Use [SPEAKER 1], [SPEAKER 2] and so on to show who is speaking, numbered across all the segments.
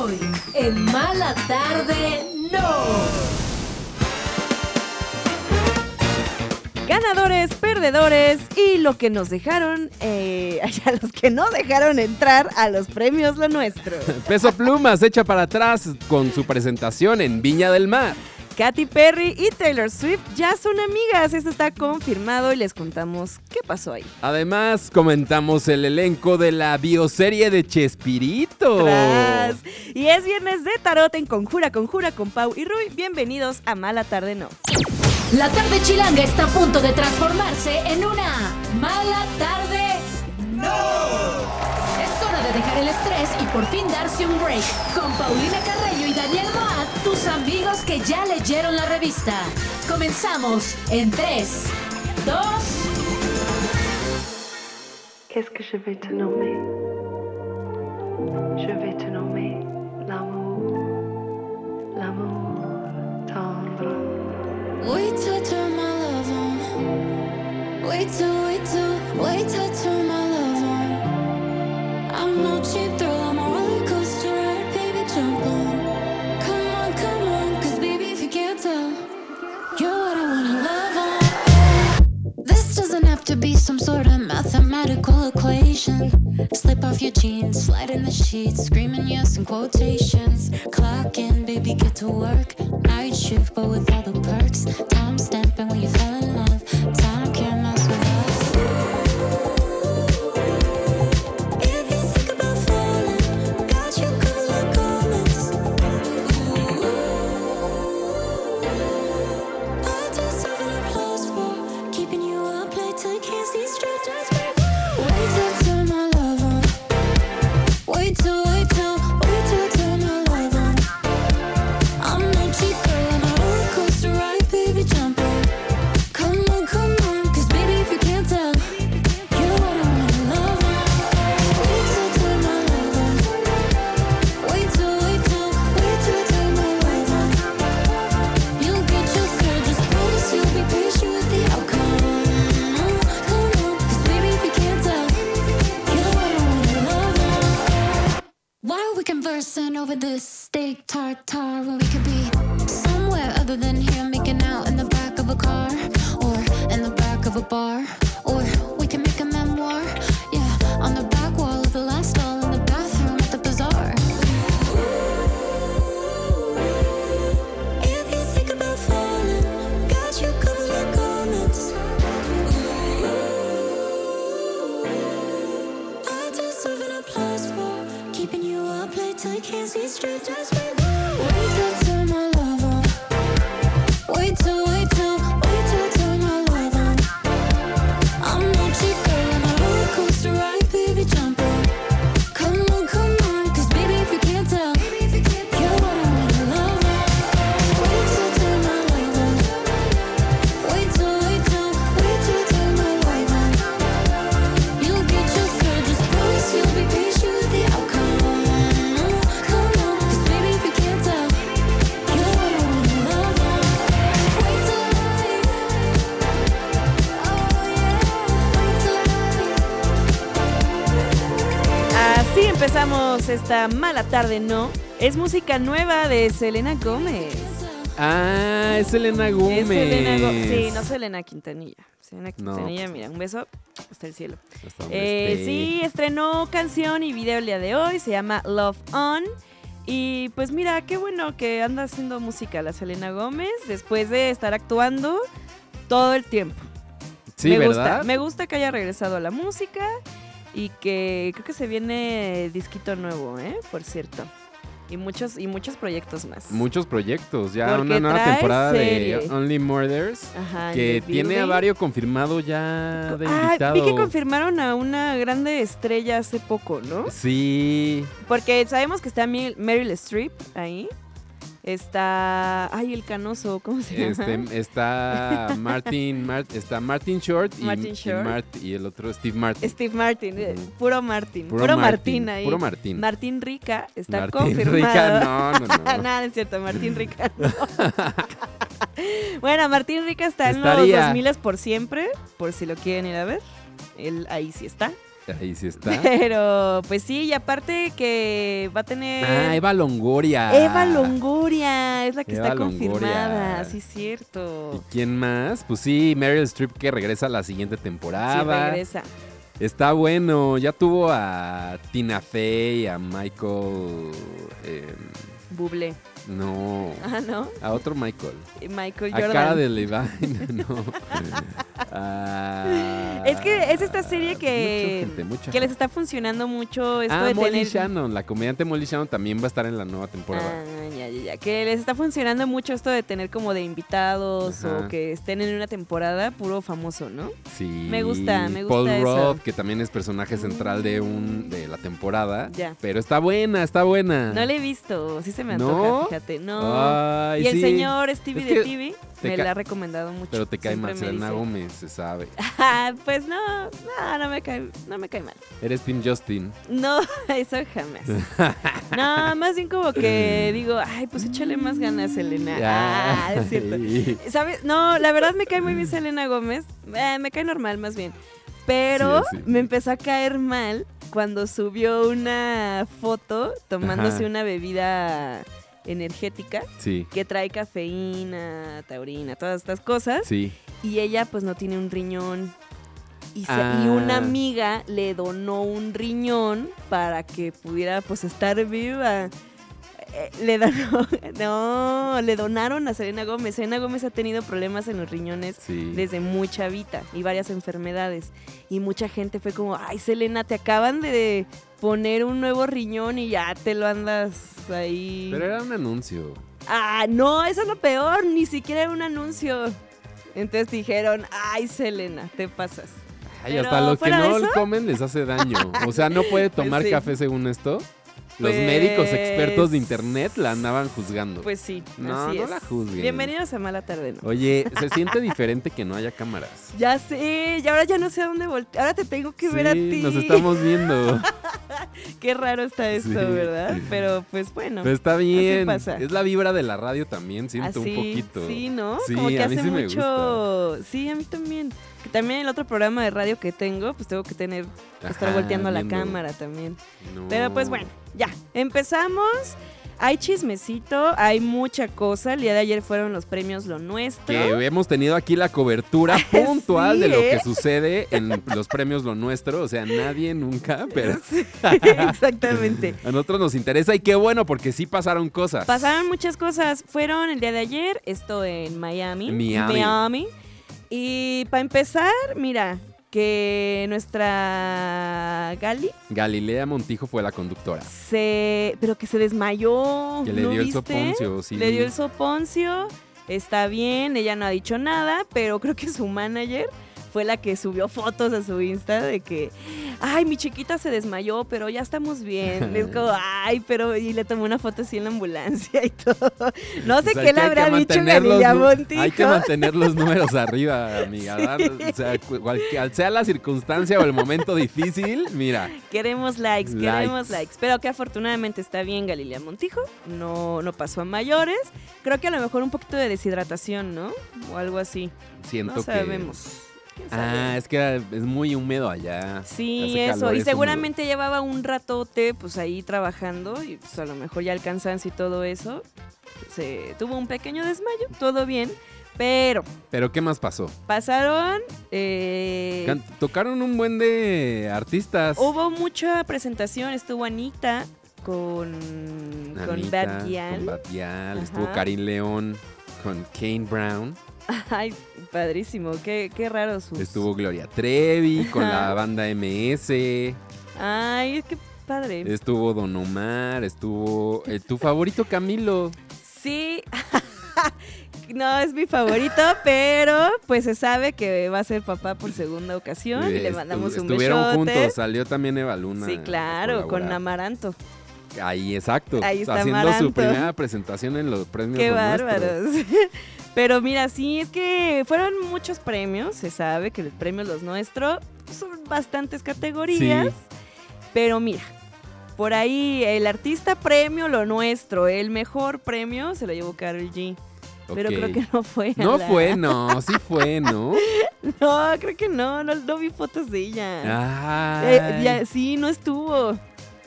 [SPEAKER 1] Hoy, en Mala Tarde, no.
[SPEAKER 2] Ganadores, perdedores y lo que nos dejaron, eh, a los que no dejaron entrar a los premios Lo Nuestro.
[SPEAKER 3] Peso Plumas echa para atrás con su presentación en Viña del Mar.
[SPEAKER 2] Katy Perry y Taylor Swift ya son amigas, eso está confirmado y les contamos qué pasó ahí.
[SPEAKER 3] Además, comentamos el elenco de la bioserie de Chespirito.
[SPEAKER 2] Tras. Y es viernes de tarot en Conjura, Conjura con Pau y Rui. Bienvenidos a Mala Tarde No.
[SPEAKER 1] La tarde chilanga está a punto de transformarse en una mala tarde. ¡No! Es hora de dejar el estrés y por fin darse un break. Con Paulina Carreño y Daniel tus amigos que ya leyeron la revista. Comenzamos en 3, 2,
[SPEAKER 4] Qu'est-ce que je vais te nommer Je vais te nommer l'amour, l'amour tendre.
[SPEAKER 5] Wait till turn my love on. Wait till, wait till, wait till turn my love on. I'm no cheap thrill, to be some sort of mathematical equation. Slip off your jeans, slide in the sheets, screaming yes in quotations. Clock in, baby, get to work. Night shift, but with all the perks. Time stamping when you fell
[SPEAKER 2] esta mala tarde, ¿no? Es música nueva de Selena Gómez.
[SPEAKER 3] Ah, es Elena Gómez.
[SPEAKER 2] Es Selena. Sí, no Selena Quintanilla. Selena
[SPEAKER 3] No.
[SPEAKER 2] Quintanilla, mira, un beso hasta el cielo.
[SPEAKER 3] Hasta
[SPEAKER 2] Eh, sí, estrenó canción y video el día de hoy, se llama Love On. Y pues mira, qué bueno que anda haciendo música la Selena Gómez después de estar actuando todo el tiempo.
[SPEAKER 3] Sí,
[SPEAKER 2] me
[SPEAKER 3] ¿verdad?
[SPEAKER 2] gusta, me gusta que haya regresado a la música y que creo que se viene disquito nuevo, ¿eh? Por cierto. Y muchos, y muchos proyectos más.
[SPEAKER 3] Muchos proyectos, ya
[SPEAKER 2] Porque
[SPEAKER 3] una nueva temporada
[SPEAKER 2] serie.
[SPEAKER 3] de Only Murders
[SPEAKER 2] Ajá,
[SPEAKER 3] que tiene a varios confirmado ya de
[SPEAKER 2] Ah,
[SPEAKER 3] invitado.
[SPEAKER 2] vi que confirmaron a una grande estrella hace poco, ¿no?
[SPEAKER 3] Sí,
[SPEAKER 2] Porque sabemos que está Meryl Streep ahí. Está. Ay, el canoso, ¿cómo se llama?
[SPEAKER 3] este, está Martin, Mar- está Martin Short y,
[SPEAKER 2] Martin
[SPEAKER 3] y
[SPEAKER 2] Short.
[SPEAKER 3] Mart- y el otro Steve Martin.
[SPEAKER 2] Steve Martin, eh, puro Martin.
[SPEAKER 3] Puro
[SPEAKER 2] Puro,
[SPEAKER 3] Martin,
[SPEAKER 2] Martin, ahí.
[SPEAKER 3] puro Martin.
[SPEAKER 2] Martín Rica está
[SPEAKER 3] Martin
[SPEAKER 2] confirmado.
[SPEAKER 3] Rica, no, no, no.
[SPEAKER 2] Nada, es cierto, Martín Rica. no. bueno, Martín Rica está en los 2000 por siempre, por si lo quieren ir a ver. Él ahí sí está.
[SPEAKER 3] Ahí sí está.
[SPEAKER 2] Pero, pues sí, y aparte que va a tener...
[SPEAKER 3] Ah, Eva Longoria.
[SPEAKER 2] Eva Longoria es la que
[SPEAKER 3] Eva
[SPEAKER 2] está confirmada, sí es cierto.
[SPEAKER 3] ¿Y quién más? Pues sí, Meryl Streep que regresa a la siguiente
[SPEAKER 2] Sí,
[SPEAKER 3] temporada.
[SPEAKER 2] regresa.
[SPEAKER 3] Está bueno. Ya tuvo a Tina Fey, a Michael. eh,
[SPEAKER 2] Bublé.
[SPEAKER 3] No.
[SPEAKER 2] Ah, ¿no?
[SPEAKER 3] A otro Michael.
[SPEAKER 2] Michael
[SPEAKER 3] A
[SPEAKER 2] Jordan.
[SPEAKER 3] cara de Levine, no. Ah,
[SPEAKER 2] Es que es esta serie que,
[SPEAKER 3] gente,
[SPEAKER 2] que les está funcionando mucho esto
[SPEAKER 3] Ah,
[SPEAKER 2] de
[SPEAKER 3] Molly
[SPEAKER 2] tener...
[SPEAKER 3] Shannon, la comediante Molly Shannon también va a estar en la nueva temporada.
[SPEAKER 2] Ah, ya, ya, ya. Que les está funcionando mucho esto de tener como de invitados
[SPEAKER 3] Ajá.
[SPEAKER 2] o que estén en una temporada puro famoso, ¿no?
[SPEAKER 3] Sí.
[SPEAKER 2] Me gusta, me gusta
[SPEAKER 3] Paul
[SPEAKER 2] eso.
[SPEAKER 3] Rudd, que también es personaje central de un de la temporada.
[SPEAKER 2] Ya.
[SPEAKER 3] Pero está buena, está buena.
[SPEAKER 2] No le he visto, sí se me
[SPEAKER 3] ¿No?
[SPEAKER 2] antoja, No.
[SPEAKER 3] Ay,
[SPEAKER 2] y el
[SPEAKER 3] sí.
[SPEAKER 2] señor Stevie
[SPEAKER 3] Es
[SPEAKER 2] de TV me la ha recomendado mucho.
[SPEAKER 3] Pero te cae mal Selena Gómez, se sabe.
[SPEAKER 2] "Ah, pues no, no, no me cae, no me cae mal.
[SPEAKER 3] Eres Team Justin.
[SPEAKER 2] No, eso jamás. No, más bien como que digo, ay, pues échale más ganas, Selena. Ah, es cierto. ¿Sabes? No, la verdad me cae muy bien Selena Gómez. Eh, me cae normal, más bien. Pero
[SPEAKER 3] Sí, sí.
[SPEAKER 2] me empezó a caer mal cuando subió una foto tomándose
[SPEAKER 3] Ajá.
[SPEAKER 2] una bebida energética
[SPEAKER 3] Sí,
[SPEAKER 2] que trae cafeína, taurina, todas estas cosas.
[SPEAKER 3] sí.
[SPEAKER 2] Y ella pues no tiene un riñón. Y, se-
[SPEAKER 3] Ah.
[SPEAKER 2] y una amiga le donó un riñón para que pudiera pues estar viva. Eh, Le donó, no, le donaron a Selena Gómez. Selena Gómez ha tenido problemas en los riñones
[SPEAKER 3] Sí.
[SPEAKER 2] desde muy chavita y varias enfermedades. Y mucha gente fue como, ay Selena, te acaban de poner un nuevo riñón y ya te lo andas ahí.
[SPEAKER 3] Pero era un anuncio.
[SPEAKER 2] Ah, no, eso es lo peor, ni siquiera era un anuncio. Entonces dijeron, ay Selena, te pasas.
[SPEAKER 3] Ay, hasta los que no comen les hace daño. O sea, no puede
[SPEAKER 2] Pues
[SPEAKER 3] tomar
[SPEAKER 2] sí.
[SPEAKER 3] café según esto. Los
[SPEAKER 2] Pues-
[SPEAKER 3] médicos expertos de internet la andaban juzgando.
[SPEAKER 2] Pues sí,
[SPEAKER 3] No,
[SPEAKER 2] así
[SPEAKER 3] no
[SPEAKER 2] es.
[SPEAKER 3] la juzguen.
[SPEAKER 2] Bienvenidos a Mala Tarde, ¿no?
[SPEAKER 3] Oye, se siente diferente que no haya cámaras.
[SPEAKER 2] Ya sé, y ahora ya no sé a dónde voltear. Ahora te tengo que ver a ti.
[SPEAKER 3] Nos estamos viendo.
[SPEAKER 2] Qué raro está esto,
[SPEAKER 3] Sí.
[SPEAKER 2] ¿verdad? Pero pues bueno.
[SPEAKER 3] Pero está bien.
[SPEAKER 2] pasa.
[SPEAKER 3] Es la vibra de la radio también, siento
[SPEAKER 2] así,
[SPEAKER 3] un poquito.
[SPEAKER 2] Sí, ¿no?
[SPEAKER 3] Sí,
[SPEAKER 2] Como que
[SPEAKER 3] a mí sí me
[SPEAKER 2] mucho. Sí, a mí también. También el otro programa de radio que tengo, pues tengo que tener, estar volteando la cámara también.
[SPEAKER 3] No.
[SPEAKER 2] Pero pues bueno, ya, empezamos. Hay chismecito, hay mucha cosa. El día de ayer fueron los premios Lo Nuestro.
[SPEAKER 3] Que hemos tenido aquí la cobertura puntual
[SPEAKER 2] Sí,
[SPEAKER 3] de lo
[SPEAKER 2] ¿eh?
[SPEAKER 3] que sucede en los premios Lo Nuestro. O sea, nadie nunca, pero
[SPEAKER 2] Exactamente.
[SPEAKER 3] a nosotros nos interesa y qué bueno porque sí pasaron cosas.
[SPEAKER 2] Pasaron muchas cosas. Fueron el día de ayer, esto en Miami.
[SPEAKER 3] Miami.
[SPEAKER 2] Miami. Y para empezar, mira, que nuestra Gali
[SPEAKER 3] Galilea Montijo fue la conductora.
[SPEAKER 2] se. Pero que se desmayó.
[SPEAKER 3] Que le
[SPEAKER 2] ¿no
[SPEAKER 3] dio el soponcio, sí.
[SPEAKER 2] Le dio el soponcio. Está bien, ella no ha dicho nada, pero creo que su manager fue la que subió fotos a su Insta de que, ay, mi chiquita se desmayó, pero ya estamos bien. Es como, ay, pero, y le tomó una foto así en la ambulancia y todo. No sé
[SPEAKER 3] O sea,
[SPEAKER 2] qué
[SPEAKER 3] que
[SPEAKER 2] le
[SPEAKER 3] que
[SPEAKER 2] habrá dicho Galilea Montijo.
[SPEAKER 3] Hay que mantener los números arriba, amiga.
[SPEAKER 2] Sí.
[SPEAKER 3] o sea, cu- cual- sea la circunstancia o el momento difícil, mira.
[SPEAKER 2] Queremos likes,
[SPEAKER 3] Likes.
[SPEAKER 2] queremos likes. Pero que afortunadamente está bien Galilea Montijo. No, no pasó a mayores. Creo que a lo mejor un poquito de deshidratación, ¿no? O algo así.
[SPEAKER 3] Siento
[SPEAKER 2] No
[SPEAKER 3] que.
[SPEAKER 2] sabemos. ¿Quién sabe?
[SPEAKER 3] Ah, es que es muy húmedo allá.
[SPEAKER 2] Sí, eso.
[SPEAKER 3] calor,
[SPEAKER 2] Y
[SPEAKER 3] es
[SPEAKER 2] seguramente llevaba un ratote pues ahí trabajando y pues a lo mejor ya el cansancio y todo eso. Se tuvo un pequeño desmayo, todo bien. Pero.
[SPEAKER 3] Pero ¿qué más pasó?
[SPEAKER 2] pasaron... eh,
[SPEAKER 3] Tocaron un buen de artistas.
[SPEAKER 2] hubo mucha presentación, estuvo Anita con, con
[SPEAKER 3] Anita,
[SPEAKER 2] Bad Gyal.
[SPEAKER 3] Con Bad Gyal,
[SPEAKER 2] Ajá.
[SPEAKER 3] Estuvo Karim León con Kane Brown.
[SPEAKER 2] Ay, padrísimo, qué, qué raro sus...
[SPEAKER 3] Estuvo Gloria Trevi con la banda MS.
[SPEAKER 2] Ay, qué padre.
[SPEAKER 3] Estuvo Don Omar. Estuvo eh, tu favorito Camilo.
[SPEAKER 2] Sí. no es mi favorito, pero pues se sabe que va a ser papá por segunda ocasión y le
[SPEAKER 3] Estu-
[SPEAKER 2] mandamos un
[SPEAKER 3] Estuvieron
[SPEAKER 2] besote.
[SPEAKER 3] juntos. Salió también Eva Luna.
[SPEAKER 2] Sí, claro, con. Amaranto.
[SPEAKER 3] Ahí, exacto.
[SPEAKER 2] Ahí está
[SPEAKER 3] haciendo
[SPEAKER 2] Amaranto.
[SPEAKER 3] su primera presentación en los premios.
[SPEAKER 2] Qué bárbaros. Pero mira, sí, es que fueron muchos premios. Se sabe que los premios los nuestros son bastantes categorías.
[SPEAKER 3] Sí.
[SPEAKER 2] Pero mira, por ahí el artista premio lo nuestro, el mejor premio se lo llevó Carol G. Pero creo que no fue.
[SPEAKER 3] No
[SPEAKER 2] la-
[SPEAKER 3] fue, no, sí fue, ¿no?
[SPEAKER 2] No, creo que no, no, no vi fotos de ella. Eh, ya- sí, no estuvo.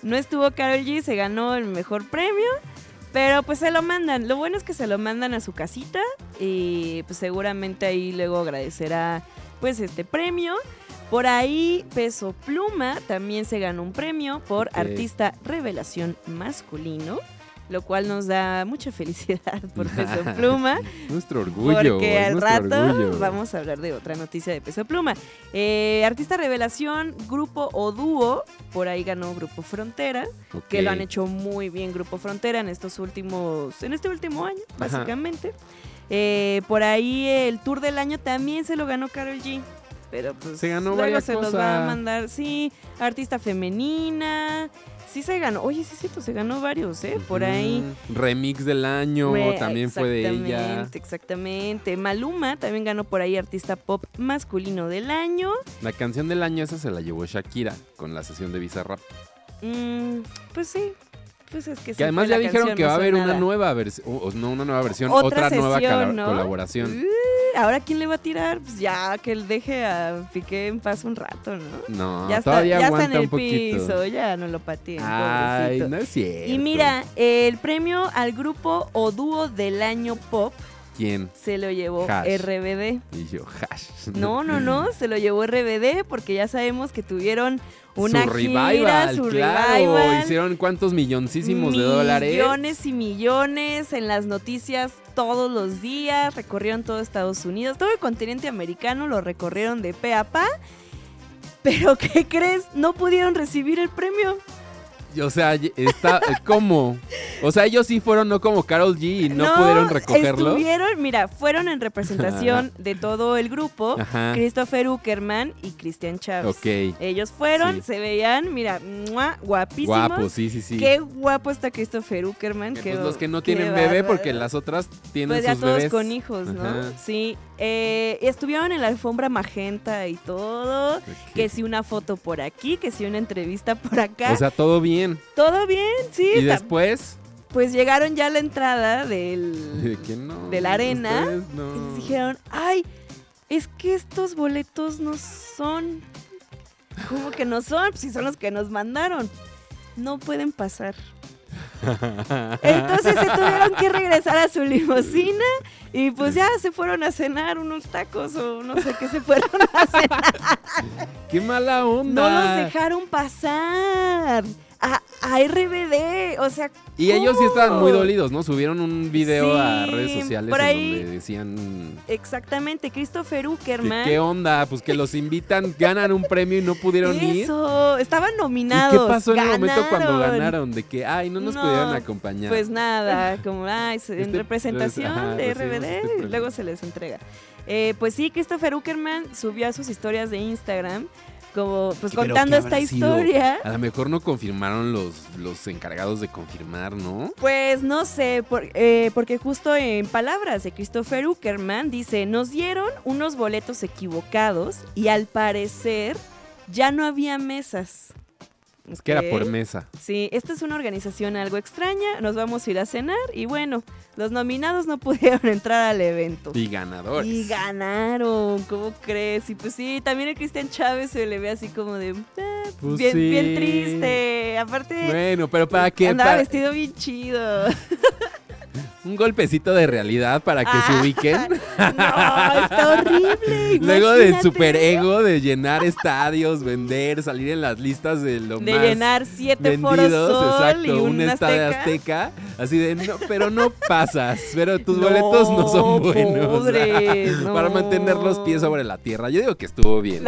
[SPEAKER 2] No estuvo Carol G, se ganó el mejor premio. Pero pues se lo mandan. Lo bueno es que se lo mandan a su casita. Y pues seguramente ahí luego agradecerá pues este premio. Por ahí Peso Pluma también se ganó un premio por artista revelación masculino. Lo cual nos da mucha felicidad por Peso Pluma.
[SPEAKER 3] Nuestro orgullo.
[SPEAKER 2] Porque al rato
[SPEAKER 3] orgullo.
[SPEAKER 2] vamos a hablar de otra noticia de Peso Pluma. Eh, artista revelación, grupo o dúo, por ahí ganó Grupo Frontera, que lo han hecho muy bien Grupo Frontera en estos últimos, en este último año, básicamente. Eh, por ahí el tour del año también se lo ganó Carol G. Pero pues
[SPEAKER 3] Se ganó
[SPEAKER 2] luego se los va a mandar, sí, artista femenina. Sí se ganó. Oye, sí, sí, se ganó varios, ¿eh? Por ahí.
[SPEAKER 3] Remix del año
[SPEAKER 2] Re-
[SPEAKER 3] también fue de ella.
[SPEAKER 2] Exactamente, exactamente. Maluma también ganó por ahí artista pop masculino del año.
[SPEAKER 3] La canción del año esa se la llevó Shakira con la sesión de Bizarrap.
[SPEAKER 2] Mm, pues sí. Pues es que
[SPEAKER 3] Que además ya dijeron que
[SPEAKER 2] no
[SPEAKER 3] va a haber una nueva versión, no una nueva versión,
[SPEAKER 2] Otra
[SPEAKER 3] otra, nueva
[SPEAKER 2] sesión, ¿no?
[SPEAKER 3] colaboración.
[SPEAKER 2] Uh, Ahora, ¿quién le va a tirar? Pues ya, que él deje a Piqué en paz un rato, ¿no?
[SPEAKER 3] No,
[SPEAKER 2] ya está, ya está en el piso, ya no lo pateen,
[SPEAKER 3] Ay,
[SPEAKER 2] pobrecito.
[SPEAKER 3] no es cierto.
[SPEAKER 2] Y mira, el premio al grupo o dúo del año pop
[SPEAKER 3] ¿Quién?
[SPEAKER 2] se lo llevó
[SPEAKER 3] Hash.
[SPEAKER 2] RBD.
[SPEAKER 3] Y yo, hash.
[SPEAKER 2] No, no, no, se lo llevó RBD porque ya sabemos que tuvieron una
[SPEAKER 3] su
[SPEAKER 2] gira,
[SPEAKER 3] revival,
[SPEAKER 2] su
[SPEAKER 3] claro.
[SPEAKER 2] revival.
[SPEAKER 3] Hicieron cuántos milloncísimos de dólares.
[SPEAKER 2] Millones y millones en las noticias todos los días. Recorrieron todo Estados Unidos. Todo el continente americano lo recorrieron de pe a pa. Pero, ¿qué crees? No pudieron recibir el premio.
[SPEAKER 3] O sea, está, ¿cómo? O sea, ellos sí fueron no como Carol G y no, pudieron recogerlo.
[SPEAKER 2] Estuvieron, mira, fueron en representación de todo el grupo.
[SPEAKER 3] Ajá.
[SPEAKER 2] Christopher Uckerman y Cristian Chávez.
[SPEAKER 3] Ok.
[SPEAKER 2] Ellos fueron,
[SPEAKER 3] Sí.
[SPEAKER 2] se veían, mira, ¡mua! guapísimos.
[SPEAKER 3] Guapo, sí, sí, sí.
[SPEAKER 2] Qué guapo está Christopher Uckerman.
[SPEAKER 3] Que,
[SPEAKER 2] qué-
[SPEAKER 3] pues, los que no tienen bebé
[SPEAKER 2] bárbaro.
[SPEAKER 3] porque las otras tienen
[SPEAKER 2] Pues ya
[SPEAKER 3] sus
[SPEAKER 2] todos
[SPEAKER 3] bebés.
[SPEAKER 2] con hijos, ¿no?
[SPEAKER 3] Ajá.
[SPEAKER 2] Sí. Eh, estuvieron en la alfombra magenta y todo. Que si una foto por aquí, que si una entrevista por acá.
[SPEAKER 3] O sea, todo bien.
[SPEAKER 2] Todo bien, sí.
[SPEAKER 3] Y después,
[SPEAKER 2] Pues llegaron ya a la entrada del,
[SPEAKER 3] de no.
[SPEAKER 2] de la arena,
[SPEAKER 3] no.
[SPEAKER 2] Y les dijeron, ay, es que estos boletos no son. ¿Cómo que no son? Pues si son los que nos mandaron. No pueden pasar. Entonces se tuvieron que regresar a su limusina y pues ya se fueron a cenar unos tacos o no sé qué se fueron a cenar.
[SPEAKER 3] ¡Qué mala onda!
[SPEAKER 2] No los dejaron pasar. A, a RBD, o sea.
[SPEAKER 3] Y ellos sí estaban muy dolidos, ¿no? Subieron un video a redes sociales
[SPEAKER 2] por
[SPEAKER 3] en
[SPEAKER 2] ahí-
[SPEAKER 3] donde decían
[SPEAKER 2] Exactamente, Christopher Uckerman.
[SPEAKER 3] qué onda, pues que los invitan, ganan un premio y no pudieron ir.
[SPEAKER 2] Eso, estaban
[SPEAKER 3] ¿Y
[SPEAKER 2] nominados.
[SPEAKER 3] qué pasó en el momento cuando
[SPEAKER 2] ganaron.
[SPEAKER 3] De que, ay, no nos
[SPEAKER 2] No,
[SPEAKER 3] pudieron acompañar.
[SPEAKER 2] Pues nada, como ay, en
[SPEAKER 3] Este-
[SPEAKER 2] representación
[SPEAKER 3] ajá,
[SPEAKER 2] de
[SPEAKER 3] recibimos
[SPEAKER 2] RBD,
[SPEAKER 3] este
[SPEAKER 2] luego se les entrega. Eh, pues sí, Christopher Uckerman subió a sus historias de Instagram, como pues contando
[SPEAKER 3] ¿qué
[SPEAKER 2] esta
[SPEAKER 3] sido?
[SPEAKER 2] historia.
[SPEAKER 3] A lo mejor no confirmaron los, los encargados de confirmar, ¿no?
[SPEAKER 2] Pues no sé, por- eh, porque justo en palabras de Christopher Uckerman dice, nos dieron unos boletos equivocados y al parecer ya no había mesas.
[SPEAKER 3] Que era por mesa.
[SPEAKER 2] Sí, esta es una organización algo extraña, nos vamos a ir a cenar y bueno, los nominados no pudieron entrar al evento.
[SPEAKER 3] Y ganadores.
[SPEAKER 2] Y ganaron, ¿cómo crees? Y pues sí, también el Cristian Chávez se le ve así como de... "Ah,
[SPEAKER 3] Pues
[SPEAKER 2] bien, bien triste. Aparte,
[SPEAKER 3] Bueno, pero ¿para qué?
[SPEAKER 2] andaba
[SPEAKER 3] Para-
[SPEAKER 2] vestido bien chido.
[SPEAKER 3] Un golpecito de realidad para que se
[SPEAKER 2] Ah,
[SPEAKER 3] ubiquen.
[SPEAKER 2] no, está horrible.
[SPEAKER 3] Luego del
[SPEAKER 2] imagínate.
[SPEAKER 3] superego de llenar estadios, vender, salir en las listas de lo
[SPEAKER 2] De
[SPEAKER 3] más
[SPEAKER 2] llenar siete foros
[SPEAKER 3] vendidos,
[SPEAKER 2] sol
[SPEAKER 3] exacto,
[SPEAKER 2] y un,
[SPEAKER 3] un estadio
[SPEAKER 2] azteca.
[SPEAKER 3] azteca, así de no, pero no pasas, pero tus boletos no son buenos.
[SPEAKER 2] pobres,
[SPEAKER 3] Para mantener los pies sobre la tierra. Yo digo que estuvo bien.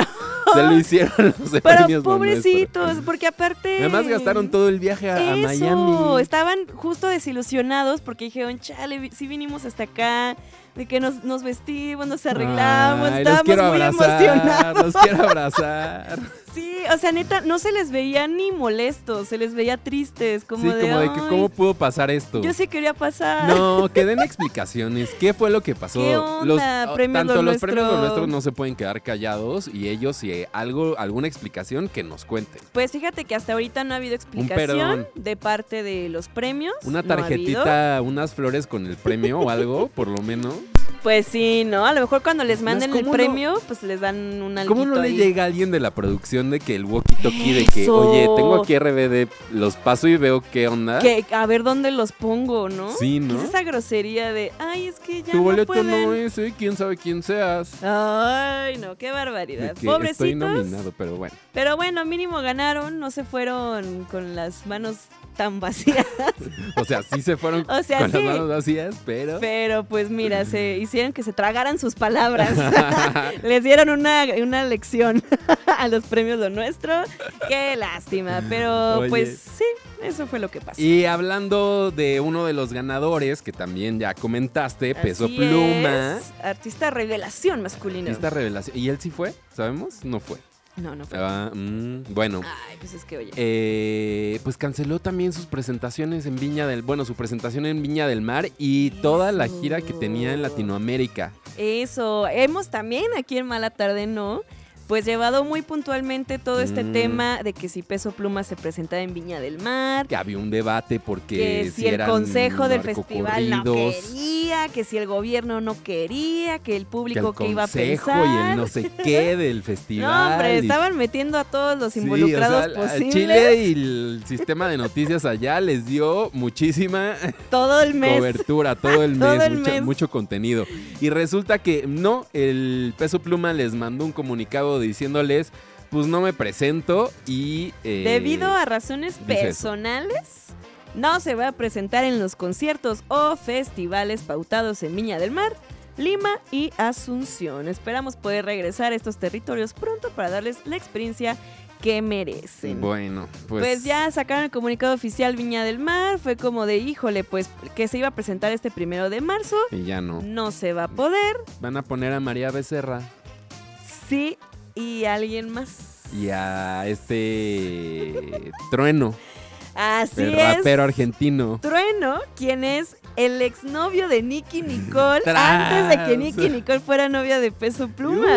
[SPEAKER 3] Se lo hicieron los
[SPEAKER 2] Pero
[SPEAKER 3] premios
[SPEAKER 2] pobrecitos, porque aparte...
[SPEAKER 3] Además gastaron todo el viaje a, a
[SPEAKER 2] Eso,
[SPEAKER 3] Miami.
[SPEAKER 2] estaban justo desilusionados porque dijeron, chale, sí vinimos hasta acá, de que nos, nos vestimos, nos arreglamos,
[SPEAKER 3] Ay,
[SPEAKER 2] estábamos muy
[SPEAKER 3] abrazar,
[SPEAKER 2] emocionados.
[SPEAKER 3] los quiero abrazar.
[SPEAKER 2] Sí, o sea, neta, no se les veía ni molestos, se les veía tristes, como
[SPEAKER 3] sí,
[SPEAKER 2] de,
[SPEAKER 3] como de que
[SPEAKER 2] "Ay,
[SPEAKER 3] cómo pudo pasar esto.
[SPEAKER 2] Yo sí quería pasar.
[SPEAKER 3] No, que den explicaciones. ¿Qué fue lo que pasó?
[SPEAKER 2] ¿Qué onda?
[SPEAKER 3] oh,
[SPEAKER 2] Premios
[SPEAKER 3] tanto
[SPEAKER 2] Lo
[SPEAKER 3] los premios nuestros no se pueden quedar callados y ellos si algo alguna explicación que nos cuenten.
[SPEAKER 2] Pues fíjate que hasta ahorita no ha habido explicación de parte de los premios.
[SPEAKER 3] Una
[SPEAKER 2] no ha habido.
[SPEAKER 3] tarjetita, unas flores con el premio o algo, por lo menos.
[SPEAKER 2] Pues sí, ¿no? A lo mejor cuando les manden el
[SPEAKER 3] ¿cómo no-
[SPEAKER 2] premio, pues les dan un
[SPEAKER 3] ¿Cómo no
[SPEAKER 2] alguito
[SPEAKER 3] le
[SPEAKER 2] ahí.
[SPEAKER 3] llega a alguien de la producción de que el walkie-talkie de que, oye, tengo aquí RBD, los paso y veo qué onda?
[SPEAKER 2] Que, a ver dónde los pongo, ¿no?
[SPEAKER 3] Sí,
[SPEAKER 2] ¿Qué
[SPEAKER 3] ¿no?
[SPEAKER 2] es esa grosería de, ay, es que ya
[SPEAKER 3] Tu
[SPEAKER 2] no
[SPEAKER 3] boleto
[SPEAKER 2] pueden?
[SPEAKER 3] no es, ¿eh? ¿Quién sabe quién seas?
[SPEAKER 2] Ay, no, qué barbaridad.
[SPEAKER 3] que estoy
[SPEAKER 2] Pobrecitos.
[SPEAKER 3] nominado, pero bueno.
[SPEAKER 2] Pero bueno, mínimo ganaron, no se fueron con las manos tan vacías.
[SPEAKER 3] O sea, sí se fueron
[SPEAKER 2] O sea,
[SPEAKER 3] con
[SPEAKER 2] sí.
[SPEAKER 3] las manos vacías, pero...
[SPEAKER 2] Pero pues mira, se hicieron que se tragaran sus palabras. Les dieron una, una lección a los premios lo nuestro. Qué lástima. Pero
[SPEAKER 3] Oye.
[SPEAKER 2] pues sí, eso fue lo que pasó.
[SPEAKER 3] Y hablando de uno de los ganadores, que también ya comentaste, Peso Pluma.
[SPEAKER 2] es, artista revelación masculino.
[SPEAKER 3] Esta revelación. ¿Y él sí fue? ¿Sabemos? No fue.
[SPEAKER 2] No, no fue.
[SPEAKER 3] Ah, mm, bueno.
[SPEAKER 2] Ay, pues es que oye.
[SPEAKER 3] eh, pues canceló también sus presentaciones en Viña del... Bueno, su presentación en Viña del Mar y toda la gira que tenía en. Latinoamérica.
[SPEAKER 2] Eso, hemos también aquí en Mala Tarde No, pues llevado muy puntualmente todo este
[SPEAKER 3] Mm.
[SPEAKER 2] tema de que si Peso Pluma se presentaba en Viña del Mar,
[SPEAKER 3] Que había un debate porque
[SPEAKER 2] que si el consejo del festival no quería, que si el gobierno no quería, que el
[SPEAKER 3] que
[SPEAKER 2] público
[SPEAKER 3] el
[SPEAKER 2] que iba a
[SPEAKER 3] consejo
[SPEAKER 2] pensar.
[SPEAKER 3] y el no sé qué del festival.
[SPEAKER 2] No, hombre,
[SPEAKER 3] y-
[SPEAKER 2] estaban metiendo a todos los
[SPEAKER 3] Sí,
[SPEAKER 2] involucrados
[SPEAKER 3] o sea, a
[SPEAKER 2] posibles
[SPEAKER 3] Chile y el sistema de noticias allá les dio muchísima
[SPEAKER 2] todo el mes.
[SPEAKER 3] cobertura todo el mes,
[SPEAKER 2] el
[SPEAKER 3] mucha-
[SPEAKER 2] mes.
[SPEAKER 3] mucho contenido. Y resulta que no, el Peso Pluma les mandó un comunicado diciéndoles, pues no me presento y... eh,
[SPEAKER 2] Debido a razones
[SPEAKER 3] eso.
[SPEAKER 2] personales, no se va a presentar en los conciertos o festivales pautados en Viña del Mar, Lima y Asunción. Esperamos poder regresar a estos territorios pronto para darles la experiencia que merecen.
[SPEAKER 3] Bueno, pues...
[SPEAKER 2] Pues, ya sacaron el comunicado oficial Viña del Mar, fue como de híjole, pues que se iba a presentar este primero de marzo,
[SPEAKER 3] Y ya no.
[SPEAKER 2] no se va a poder,
[SPEAKER 3] Van a poner a María Becerra
[SPEAKER 2] sí, y alguien más.
[SPEAKER 3] y a este Trueno,
[SPEAKER 2] Así
[SPEAKER 3] el
[SPEAKER 2] es.
[SPEAKER 3] rapero argentino.
[SPEAKER 2] Trueno, quien es el exnovio de Nicky Nicole
[SPEAKER 3] Tras.
[SPEAKER 2] antes de que Nicky Nicole fuera novia de Peso Pluma.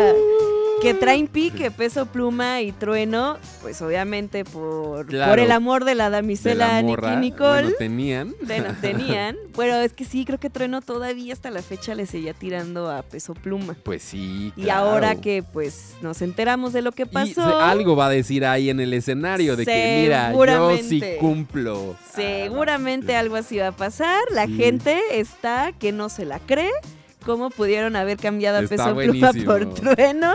[SPEAKER 2] Que traen pique Peso Pluma y Trueno, pues obviamente por,
[SPEAKER 3] Claro.
[SPEAKER 2] por el amor de la
[SPEAKER 3] de
[SPEAKER 2] damisela
[SPEAKER 3] la
[SPEAKER 2] Nicky
[SPEAKER 3] morra,
[SPEAKER 2] Nicole.
[SPEAKER 3] bueno, tenían.
[SPEAKER 2] Bueno, tenían. Pero es que sí, creo que Trueno todavía hasta la fecha le seguía tirando a Peso Pluma.
[SPEAKER 3] Pues sí,
[SPEAKER 2] Y ahora que pues nos enteramos de lo que
[SPEAKER 3] Y
[SPEAKER 2] pasó.
[SPEAKER 3] se- algo va a decir ahí en el escenario de que, mira, yo sí cumplo.
[SPEAKER 2] Seguramente algo así va a pasar. La
[SPEAKER 3] Sí.
[SPEAKER 2] gente está que no se la cree. ¿Cómo pudieron haber cambiado a
[SPEAKER 3] Está
[SPEAKER 2] Peso Pluma por Trueno?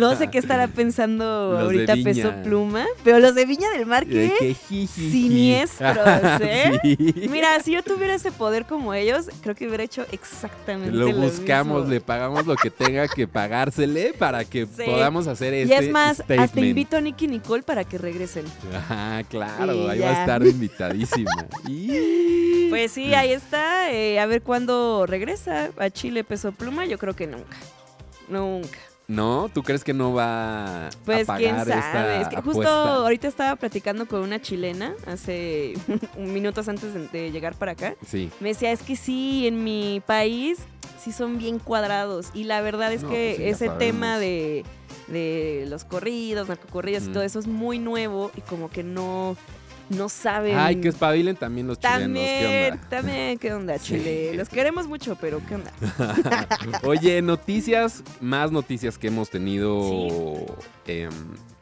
[SPEAKER 2] No sé qué estará pensando
[SPEAKER 3] Los de
[SPEAKER 2] ahorita. Peso Pluma. Pero los de Viña del Mar,
[SPEAKER 3] De
[SPEAKER 2] ¿qué?
[SPEAKER 3] que jijiji.
[SPEAKER 2] Siniestros, ¿eh?
[SPEAKER 3] Sí.
[SPEAKER 2] Mira, si yo tuviera ese poder como ellos, creo que hubiera hecho exactamente
[SPEAKER 3] Lo
[SPEAKER 2] lo,
[SPEAKER 3] buscamos,
[SPEAKER 2] mismo.
[SPEAKER 3] le pagamos lo que tenga que pagársele para que
[SPEAKER 2] Sí.
[SPEAKER 3] podamos hacer
[SPEAKER 2] Y
[SPEAKER 3] este
[SPEAKER 2] es más, hasta invito a Nicky Nicole para que regresen.
[SPEAKER 3] Ajá, claro,
[SPEAKER 2] Y
[SPEAKER 3] ahí va a estar invitadísima. Y-
[SPEAKER 2] Pues sí, ahí está. eh, a ver cuándo regresa a Chile Peso Pluma. Yo creo que nunca. Nunca.
[SPEAKER 3] ¿No? ¿Tú crees que no va
[SPEAKER 2] Pues
[SPEAKER 3] a
[SPEAKER 2] quién
[SPEAKER 3] pagar
[SPEAKER 2] sabe.
[SPEAKER 3] esta
[SPEAKER 2] Es que justo
[SPEAKER 3] apuesta?
[SPEAKER 2] ahorita estaba platicando con una chilena hace minutos antes de, llegar para acá.
[SPEAKER 3] Sí.
[SPEAKER 2] Me decía, es que sí, en mi país sí son bien cuadrados. Y la verdad es
[SPEAKER 3] No,
[SPEAKER 2] que
[SPEAKER 3] pues sí,
[SPEAKER 2] ese
[SPEAKER 3] sabemos.
[SPEAKER 2] tema de, de los corridos, narcocorridos y
[SPEAKER 3] Mm.
[SPEAKER 2] todo eso es muy nuevo y como que no, no saben.
[SPEAKER 3] Ay, que espabilen también los chilenos. ¿Qué
[SPEAKER 2] También,
[SPEAKER 3] onda?
[SPEAKER 2] también, ¿qué onda, Chile? Los queremos mucho, pero ¿qué onda?
[SPEAKER 3] Oye, noticias, más noticias que hemos tenido. em,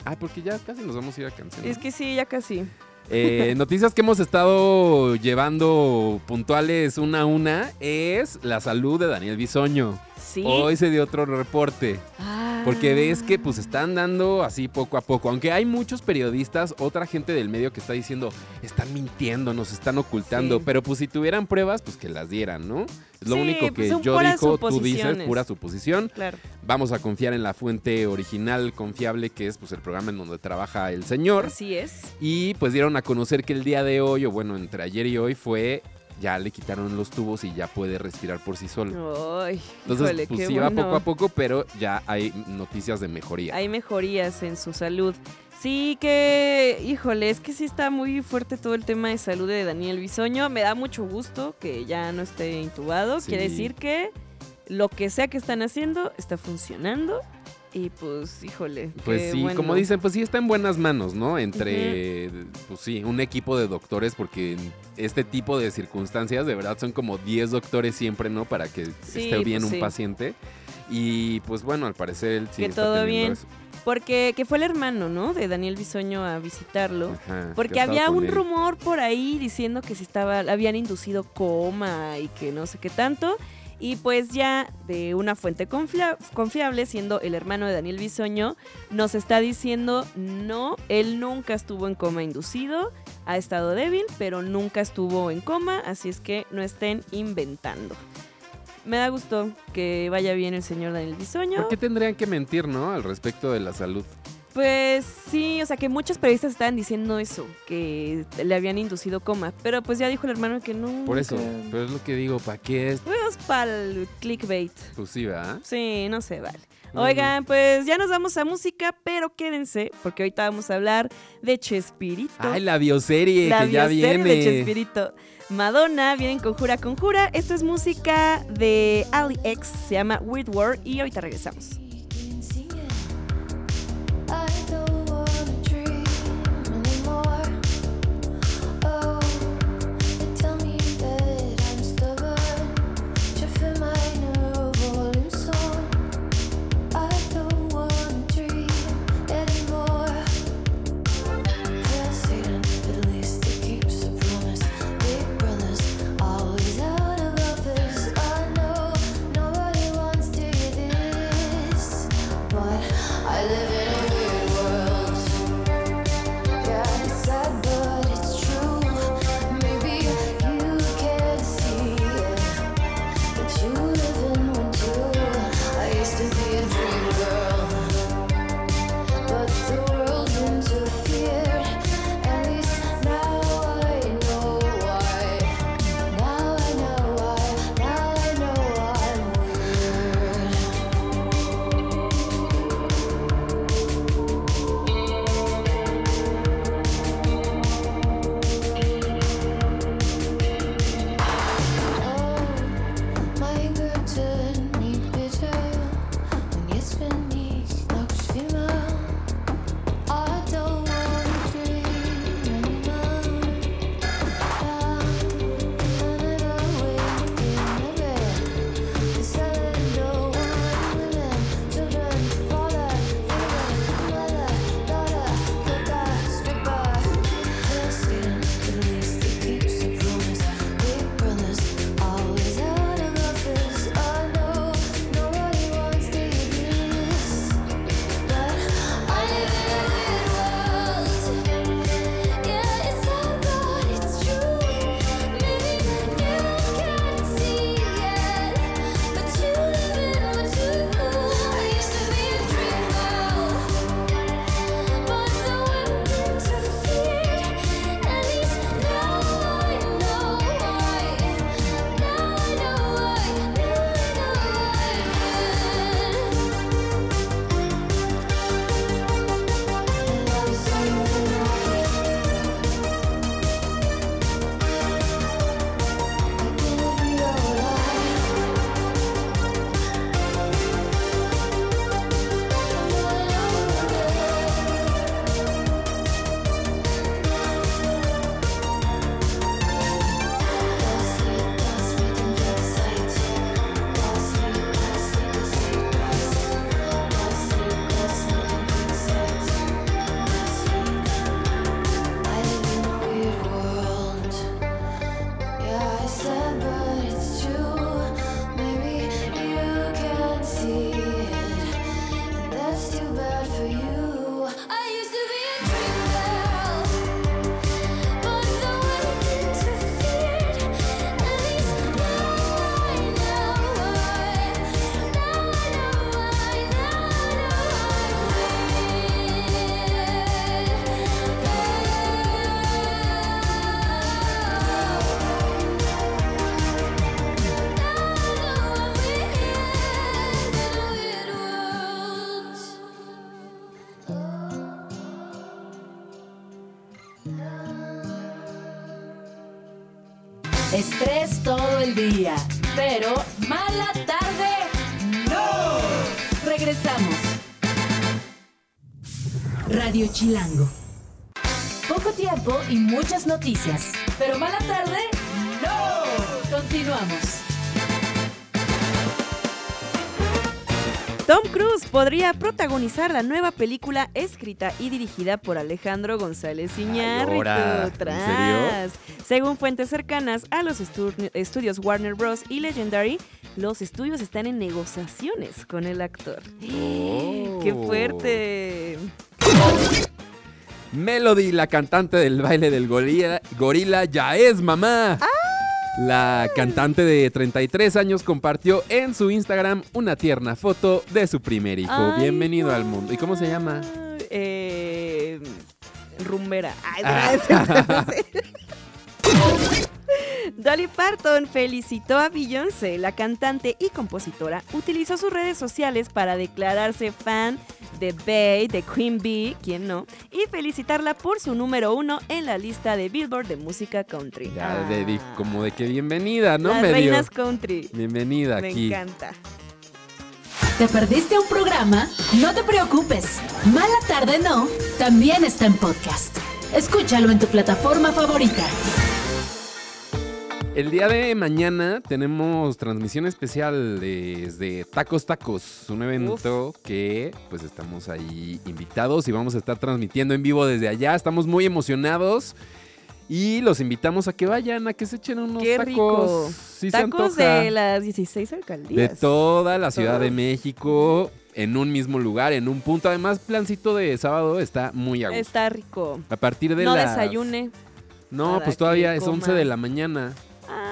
[SPEAKER 3] ah, porque ya casi nos vamos a ir a canción. ¿no?
[SPEAKER 2] Es que sí, ya casi.
[SPEAKER 3] Eh, noticias que hemos estado llevando puntuales una a una es la salud de Daniel Bisoño.
[SPEAKER 2] Sí.
[SPEAKER 3] Hoy se dio otro reporte.
[SPEAKER 2] Ah.
[SPEAKER 3] Porque ves que pues están dando así poco a poco. Aunque hay muchos periodistas, otra gente del medio que está diciendo, están mintiendo, nos están ocultando.
[SPEAKER 2] Sí.
[SPEAKER 3] Pero pues si tuvieran pruebas, pues que las dieran, ¿no? Es lo
[SPEAKER 2] Sí,
[SPEAKER 3] único
[SPEAKER 2] pues,
[SPEAKER 3] que
[SPEAKER 2] son
[SPEAKER 3] yo dijo, tú dices, pura suposición.
[SPEAKER 2] Claro.
[SPEAKER 3] Vamos a confiar en la fuente original, confiable, que es pues el programa en donde trabaja el señor.
[SPEAKER 2] Así es.
[SPEAKER 3] Y pues dieron a conocer que el día de hoy, o bueno, entre ayer y hoy, fue ya le quitaron los tubos y ya puede respirar por sí solo.
[SPEAKER 2] Ay,
[SPEAKER 3] Entonces,
[SPEAKER 2] híjole,
[SPEAKER 3] pues
[SPEAKER 2] qué
[SPEAKER 3] sí va
[SPEAKER 2] bueno.
[SPEAKER 3] poco a poco, pero ya hay noticias de mejoría.
[SPEAKER 2] Hay mejorías en su salud. Sí que, híjole, es que sí está muy fuerte todo el tema de salud de Daniel Bisoño. Me da mucho gusto que ya no esté intubado.
[SPEAKER 3] Sí.
[SPEAKER 2] Quiere decir que lo que sea que están haciendo está funcionando. Y pues, híjole.
[SPEAKER 3] Pues sí,
[SPEAKER 2] bueno.
[SPEAKER 3] como dicen, pues sí está en buenas manos, ¿no? Entre, pues sí, un equipo de doctores, porque en este tipo de circunstancias, de verdad, son como 10 doctores siempre, ¿no? Para que
[SPEAKER 2] Sí,
[SPEAKER 3] esté bien
[SPEAKER 2] pues
[SPEAKER 3] un
[SPEAKER 2] sí.
[SPEAKER 3] paciente. Y pues bueno, al parecer él sí
[SPEAKER 2] Que
[SPEAKER 3] está
[SPEAKER 2] todo bien.
[SPEAKER 3] eso.
[SPEAKER 2] Porque que fue el hermano, ¿no? De Daniel Bisoño a visitarlo.
[SPEAKER 3] Ajá, que
[SPEAKER 2] Porque había un
[SPEAKER 3] él.
[SPEAKER 2] rumor por ahí diciendo que se estaba, habían inducido coma y que no sé qué tanto. Y pues ya de una fuente confia- confiable, siendo el hermano de Daniel Bisoño, nos está diciendo no, él nunca estuvo en coma inducido, ha estado débil, pero nunca estuvo en coma, así es que no estén inventando. Me da gusto que vaya bien el señor Daniel Bisoño.
[SPEAKER 3] ¿Por qué tendrían que mentir, no? Al respecto de la salud.
[SPEAKER 2] Pues sí, o sea que muchos periodistas estaban diciendo eso, que le habían inducido coma, pero pues ya dijo el hermano que no.
[SPEAKER 3] Por eso,
[SPEAKER 2] que-
[SPEAKER 3] pero es lo que digo, ¿para qué es?
[SPEAKER 2] Pues para el clickbait.
[SPEAKER 3] Pues sí, ¿verdad?
[SPEAKER 2] Sí, no se vale. Oigan, pues ya nos vamos a música, pero quédense, porque ahorita vamos a hablar de Chespirito.
[SPEAKER 3] Ay, la bioserie
[SPEAKER 2] la
[SPEAKER 3] que ya
[SPEAKER 2] bioserie
[SPEAKER 3] viene.
[SPEAKER 2] de Chespirito. Madonna, vienen Conjura Conjura. Esto es música de Ali X, se llama Weird War, y ahorita regresamos.
[SPEAKER 1] those pero mala tarde no. Regresamos. Radio Chilango. Poco tiempo y muchas noticias, pero mala tarde no. Continuamos.
[SPEAKER 2] Tom Cruise podría protagonizar la nueva película escrita y dirigida por Alejandro González Iñárritu.
[SPEAKER 3] ahora, ¿en
[SPEAKER 2] Tras. Según fuentes cercanas a los estu- estudios Warner Bros. y Legendary, los estudios están en negociaciones con el actor.
[SPEAKER 3] Oh.
[SPEAKER 2] ¡Qué fuerte!
[SPEAKER 3] Melody, la cantante del baile del gorila, gorila ya es mamá. La cantante de 33 años compartió en su Instagram una tierna foto de su primer hijo.
[SPEAKER 2] Ay,
[SPEAKER 3] Bienvenido al mundo. ¿Y cómo se llama?
[SPEAKER 2] Eh, rumbera. Ay,
[SPEAKER 3] Ah.
[SPEAKER 2] Dolly Parton felicitó a Beyoncé, la cantante y compositora. Utilizó sus redes sociales para declararse fan de Bey, de Queen Bee, quien no, y felicitarla por su número uno en la lista de Billboard de música country.
[SPEAKER 3] Ya de-
[SPEAKER 2] Ah,
[SPEAKER 3] como de que bienvenida, ¿no?
[SPEAKER 2] Las
[SPEAKER 3] Medio.
[SPEAKER 2] reinas country.
[SPEAKER 3] Bienvenida
[SPEAKER 2] Me
[SPEAKER 3] aquí.
[SPEAKER 2] encanta.
[SPEAKER 1] ¿Te perdiste un programa? No te preocupes. Mala tarde no. También está en podcast. Escúchalo en tu plataforma favorita.
[SPEAKER 3] El día de mañana tenemos transmisión especial desde Tacos Tacos, un evento que pues estamos ahí invitados y vamos a estar transmitiendo en vivo desde allá. Estamos muy emocionados y los invitamos a que vayan, a que se echen unos
[SPEAKER 2] Qué
[SPEAKER 3] tacos.
[SPEAKER 2] rico.
[SPEAKER 3] Sí
[SPEAKER 2] Tacos de las 16
[SPEAKER 3] De
[SPEAKER 2] alcaldías.
[SPEAKER 3] toda la Ciudad de. México, en un mismo lugar, en un punto. Además, plancito de sábado está muy a gusto.
[SPEAKER 2] Está rico.
[SPEAKER 3] A partir de
[SPEAKER 2] No
[SPEAKER 3] las-
[SPEAKER 2] desayune.
[SPEAKER 3] No, pues todavía es 11
[SPEAKER 2] coma.
[SPEAKER 3] de la mañana.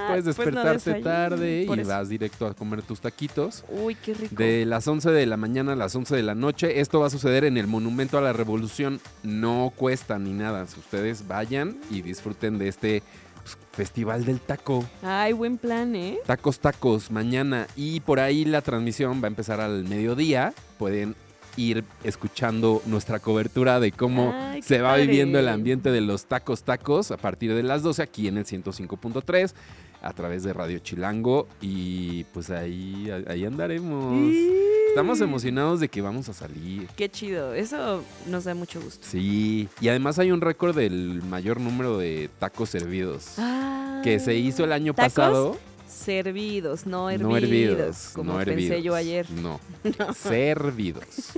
[SPEAKER 3] Puedes
[SPEAKER 2] pues no
[SPEAKER 3] despertarte tarde
[SPEAKER 2] por
[SPEAKER 3] y
[SPEAKER 2] eso.
[SPEAKER 3] vas directo a comer tus taquitos.
[SPEAKER 2] Uy, qué rico.
[SPEAKER 3] De las 11 de la mañana a las 11 de la noche. Esto va a suceder en el Monumento a la Revolución. No cuesta ni nada. Ustedes vayan y disfruten de este pues, Festival del Taco.
[SPEAKER 2] Ay, buen plan, ¿eh?
[SPEAKER 3] Tacos, tacos, mañana. Y por ahí la transmisión va a empezar al mediodía. Pueden ir escuchando nuestra cobertura de cómo
[SPEAKER 2] Ay,
[SPEAKER 3] se va
[SPEAKER 2] padre.
[SPEAKER 3] viviendo el ambiente de los tacos, tacos a partir de las 12 aquí en el 105.3 a través de Radio Chilango. Y pues ahí, ahí andaremos. Estamos emocionados de que vamos a salir.
[SPEAKER 2] Qué chido. Eso nos da mucho gusto.
[SPEAKER 3] Sí, y además hay un récord del mayor número de tacos servidos
[SPEAKER 2] Ah,
[SPEAKER 3] que se hizo el año
[SPEAKER 2] ¿tacos?
[SPEAKER 3] pasado.
[SPEAKER 2] Servidos, no hervidos.
[SPEAKER 3] No hervidos.
[SPEAKER 2] Como
[SPEAKER 3] no
[SPEAKER 2] pensé
[SPEAKER 3] hervidos,
[SPEAKER 2] yo ayer.
[SPEAKER 3] No, servidos.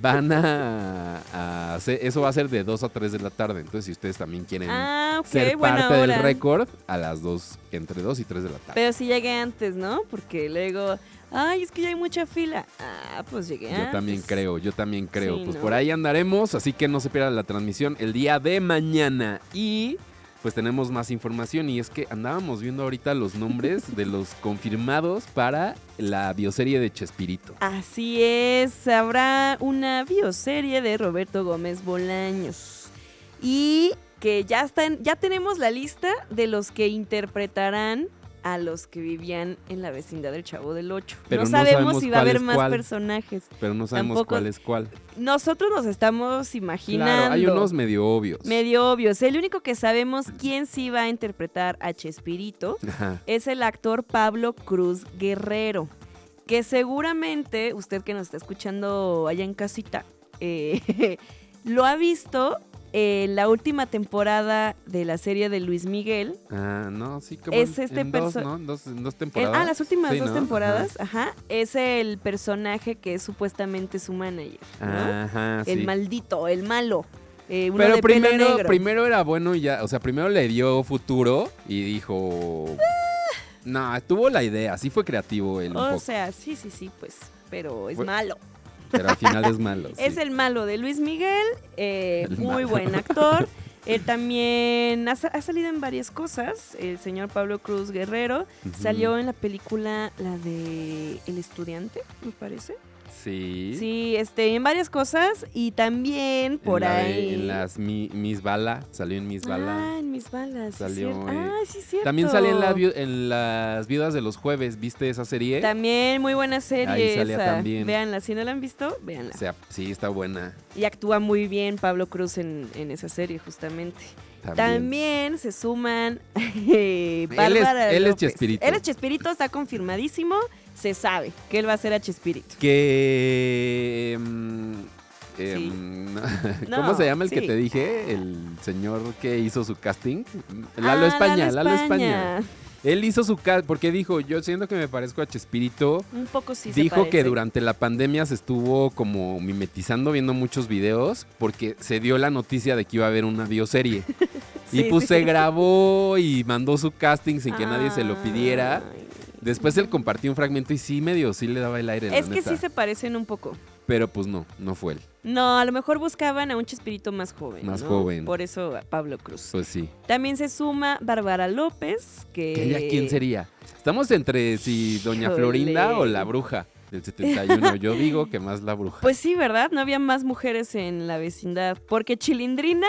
[SPEAKER 3] Van a, a hacer- eso va a ser de 2 a 3 de la tarde. Entonces, si ustedes también quieren
[SPEAKER 2] Ah, ok,
[SPEAKER 3] ser parte del récord, a las 2, entre 2 y 3 de la tarde.
[SPEAKER 2] Pero sí llegué antes, ¿no? Porque luego, ay, es que ya hay mucha fila. Ah, pues llegué antes.
[SPEAKER 3] Yo también creo, yo también creo.
[SPEAKER 2] Sí,
[SPEAKER 3] pues
[SPEAKER 2] ¿no?
[SPEAKER 3] por ahí andaremos, así que no se pierdan la transmisión el día de mañana. Y pues tenemos más información y es que andábamos viendo ahorita los nombres de los confirmados para la bioserie de Chespirito.
[SPEAKER 2] Así es, habrá una bioserie de Roberto Gómez Bolaños. Y que ya están, ya tenemos la lista de los que interpretarán a los que vivían en la vecindad del Chavo del Ocho.
[SPEAKER 3] Pero
[SPEAKER 2] no,
[SPEAKER 3] no
[SPEAKER 2] sabemos si va a haber más
[SPEAKER 3] cuál.
[SPEAKER 2] personajes.
[SPEAKER 3] Pero no sabemos
[SPEAKER 2] Tampoco-
[SPEAKER 3] cuál es cuál.
[SPEAKER 2] Nosotros nos estamos imaginando.
[SPEAKER 3] Claro, hay unos medio obvios.
[SPEAKER 2] medio obvios. El único que sabemos quién sí va a interpretar a Chespirito
[SPEAKER 3] Ajá.
[SPEAKER 2] es el actor Pablo Cruz Guerrero, que seguramente usted que nos está escuchando allá en casita eh, lo ha visto en la última temporada de la serie de Luis Miguel.
[SPEAKER 3] Ah, no, sí, como
[SPEAKER 2] Es
[SPEAKER 3] en,
[SPEAKER 2] este
[SPEAKER 3] en dos, ¿no? En dos, en dos
[SPEAKER 2] En-
[SPEAKER 3] temporadas.
[SPEAKER 2] ah, las últimas
[SPEAKER 3] Sí,
[SPEAKER 2] dos
[SPEAKER 3] ¿no?
[SPEAKER 2] temporadas, ajá. Es el personaje que es supuestamente su manager, ¿no?
[SPEAKER 3] Ajá,
[SPEAKER 2] El maldito, el malo. eh, uno
[SPEAKER 3] Pero
[SPEAKER 2] de pelo
[SPEAKER 3] primero,
[SPEAKER 2] negro.
[SPEAKER 3] primero era bueno y ya, o sea, primero le dio futuro y dijo... No, tuvo la idea, sí fue creativo él un
[SPEAKER 2] O
[SPEAKER 3] poco,
[SPEAKER 2] sea, sí, sí, sí, pues, pero es
[SPEAKER 3] Fue-
[SPEAKER 2] malo.
[SPEAKER 3] Pero al final es malo.
[SPEAKER 2] Es el malo de Luis Miguel, eh, muy
[SPEAKER 3] malo.
[SPEAKER 2] buen actor. Él también ha, ha salido en varias cosas. El señor Pablo Cruz Guerrero salió en la película, la de El Estudiante, me parece.
[SPEAKER 3] Sí.
[SPEAKER 2] Sí, este, en varias cosas y también
[SPEAKER 3] En
[SPEAKER 2] por
[SPEAKER 3] la de-
[SPEAKER 2] ahí.
[SPEAKER 3] en las mi- Miss Bala, salió en Miss Bala.
[SPEAKER 2] Ah, en mis balas. sí
[SPEAKER 3] Salió, eh,
[SPEAKER 2] Ah, sí, cierto.
[SPEAKER 3] También salió en, la en las viudas de los jueves, ¿viste esa serie?
[SPEAKER 2] También muy buena serie
[SPEAKER 3] Ahí salía
[SPEAKER 2] esa.
[SPEAKER 3] también.
[SPEAKER 2] Véanla, si no la han visto, véanla.
[SPEAKER 3] O sea, sí, está buena.
[SPEAKER 2] Y actúa muy bien Pablo Cruz en, en esa serie, justamente. También se suman eh,
[SPEAKER 3] es-
[SPEAKER 2] Bárbara
[SPEAKER 3] él es
[SPEAKER 2] López.
[SPEAKER 3] Chespirito.
[SPEAKER 2] Él es Chespirito, está confirmadísimo. Se sabe que él va a ser a Chespirito.
[SPEAKER 3] Que. mm, em, ¿Cómo
[SPEAKER 2] No,
[SPEAKER 3] se llama el que te dije? El señor que hizo su casting. Lalo
[SPEAKER 2] Ah,
[SPEAKER 3] España, Lalo España. Él hizo su casting porque dijo: Yo siento que me parezco a Chespirito.
[SPEAKER 2] Un poco sí se
[SPEAKER 3] Dijo que durante la pandemia se estuvo como mimetizando viendo muchos videos porque se dio la noticia de que iba a haber una bioserie. y
[SPEAKER 2] Sí,
[SPEAKER 3] pues
[SPEAKER 2] sí.
[SPEAKER 3] se grabó y mandó su casting sin que nadie se lo pidiera.
[SPEAKER 2] Ay.
[SPEAKER 3] Después él compartió un fragmento y sí medio, sí le daba el aire. la
[SPEAKER 2] Es que
[SPEAKER 3] neta.
[SPEAKER 2] sí se parecen un poco.
[SPEAKER 3] Pero pues no, no fue él.
[SPEAKER 2] No, a lo mejor buscaban a un Chespirito más joven.
[SPEAKER 3] Más
[SPEAKER 2] ¿no?
[SPEAKER 3] joven.
[SPEAKER 2] Por eso a Pablo Cruz.
[SPEAKER 3] Pues sí.
[SPEAKER 2] También se suma Bárbara López, que...
[SPEAKER 3] ¿Que ella quién sería? Estamos entre si Doña
[SPEAKER 2] Híjole.
[SPEAKER 3] Florinda o la bruja del 71. Yo digo que más la bruja.
[SPEAKER 2] Pues sí, ¿verdad? No había más mujeres en la vecindad. Porque Chilindrina,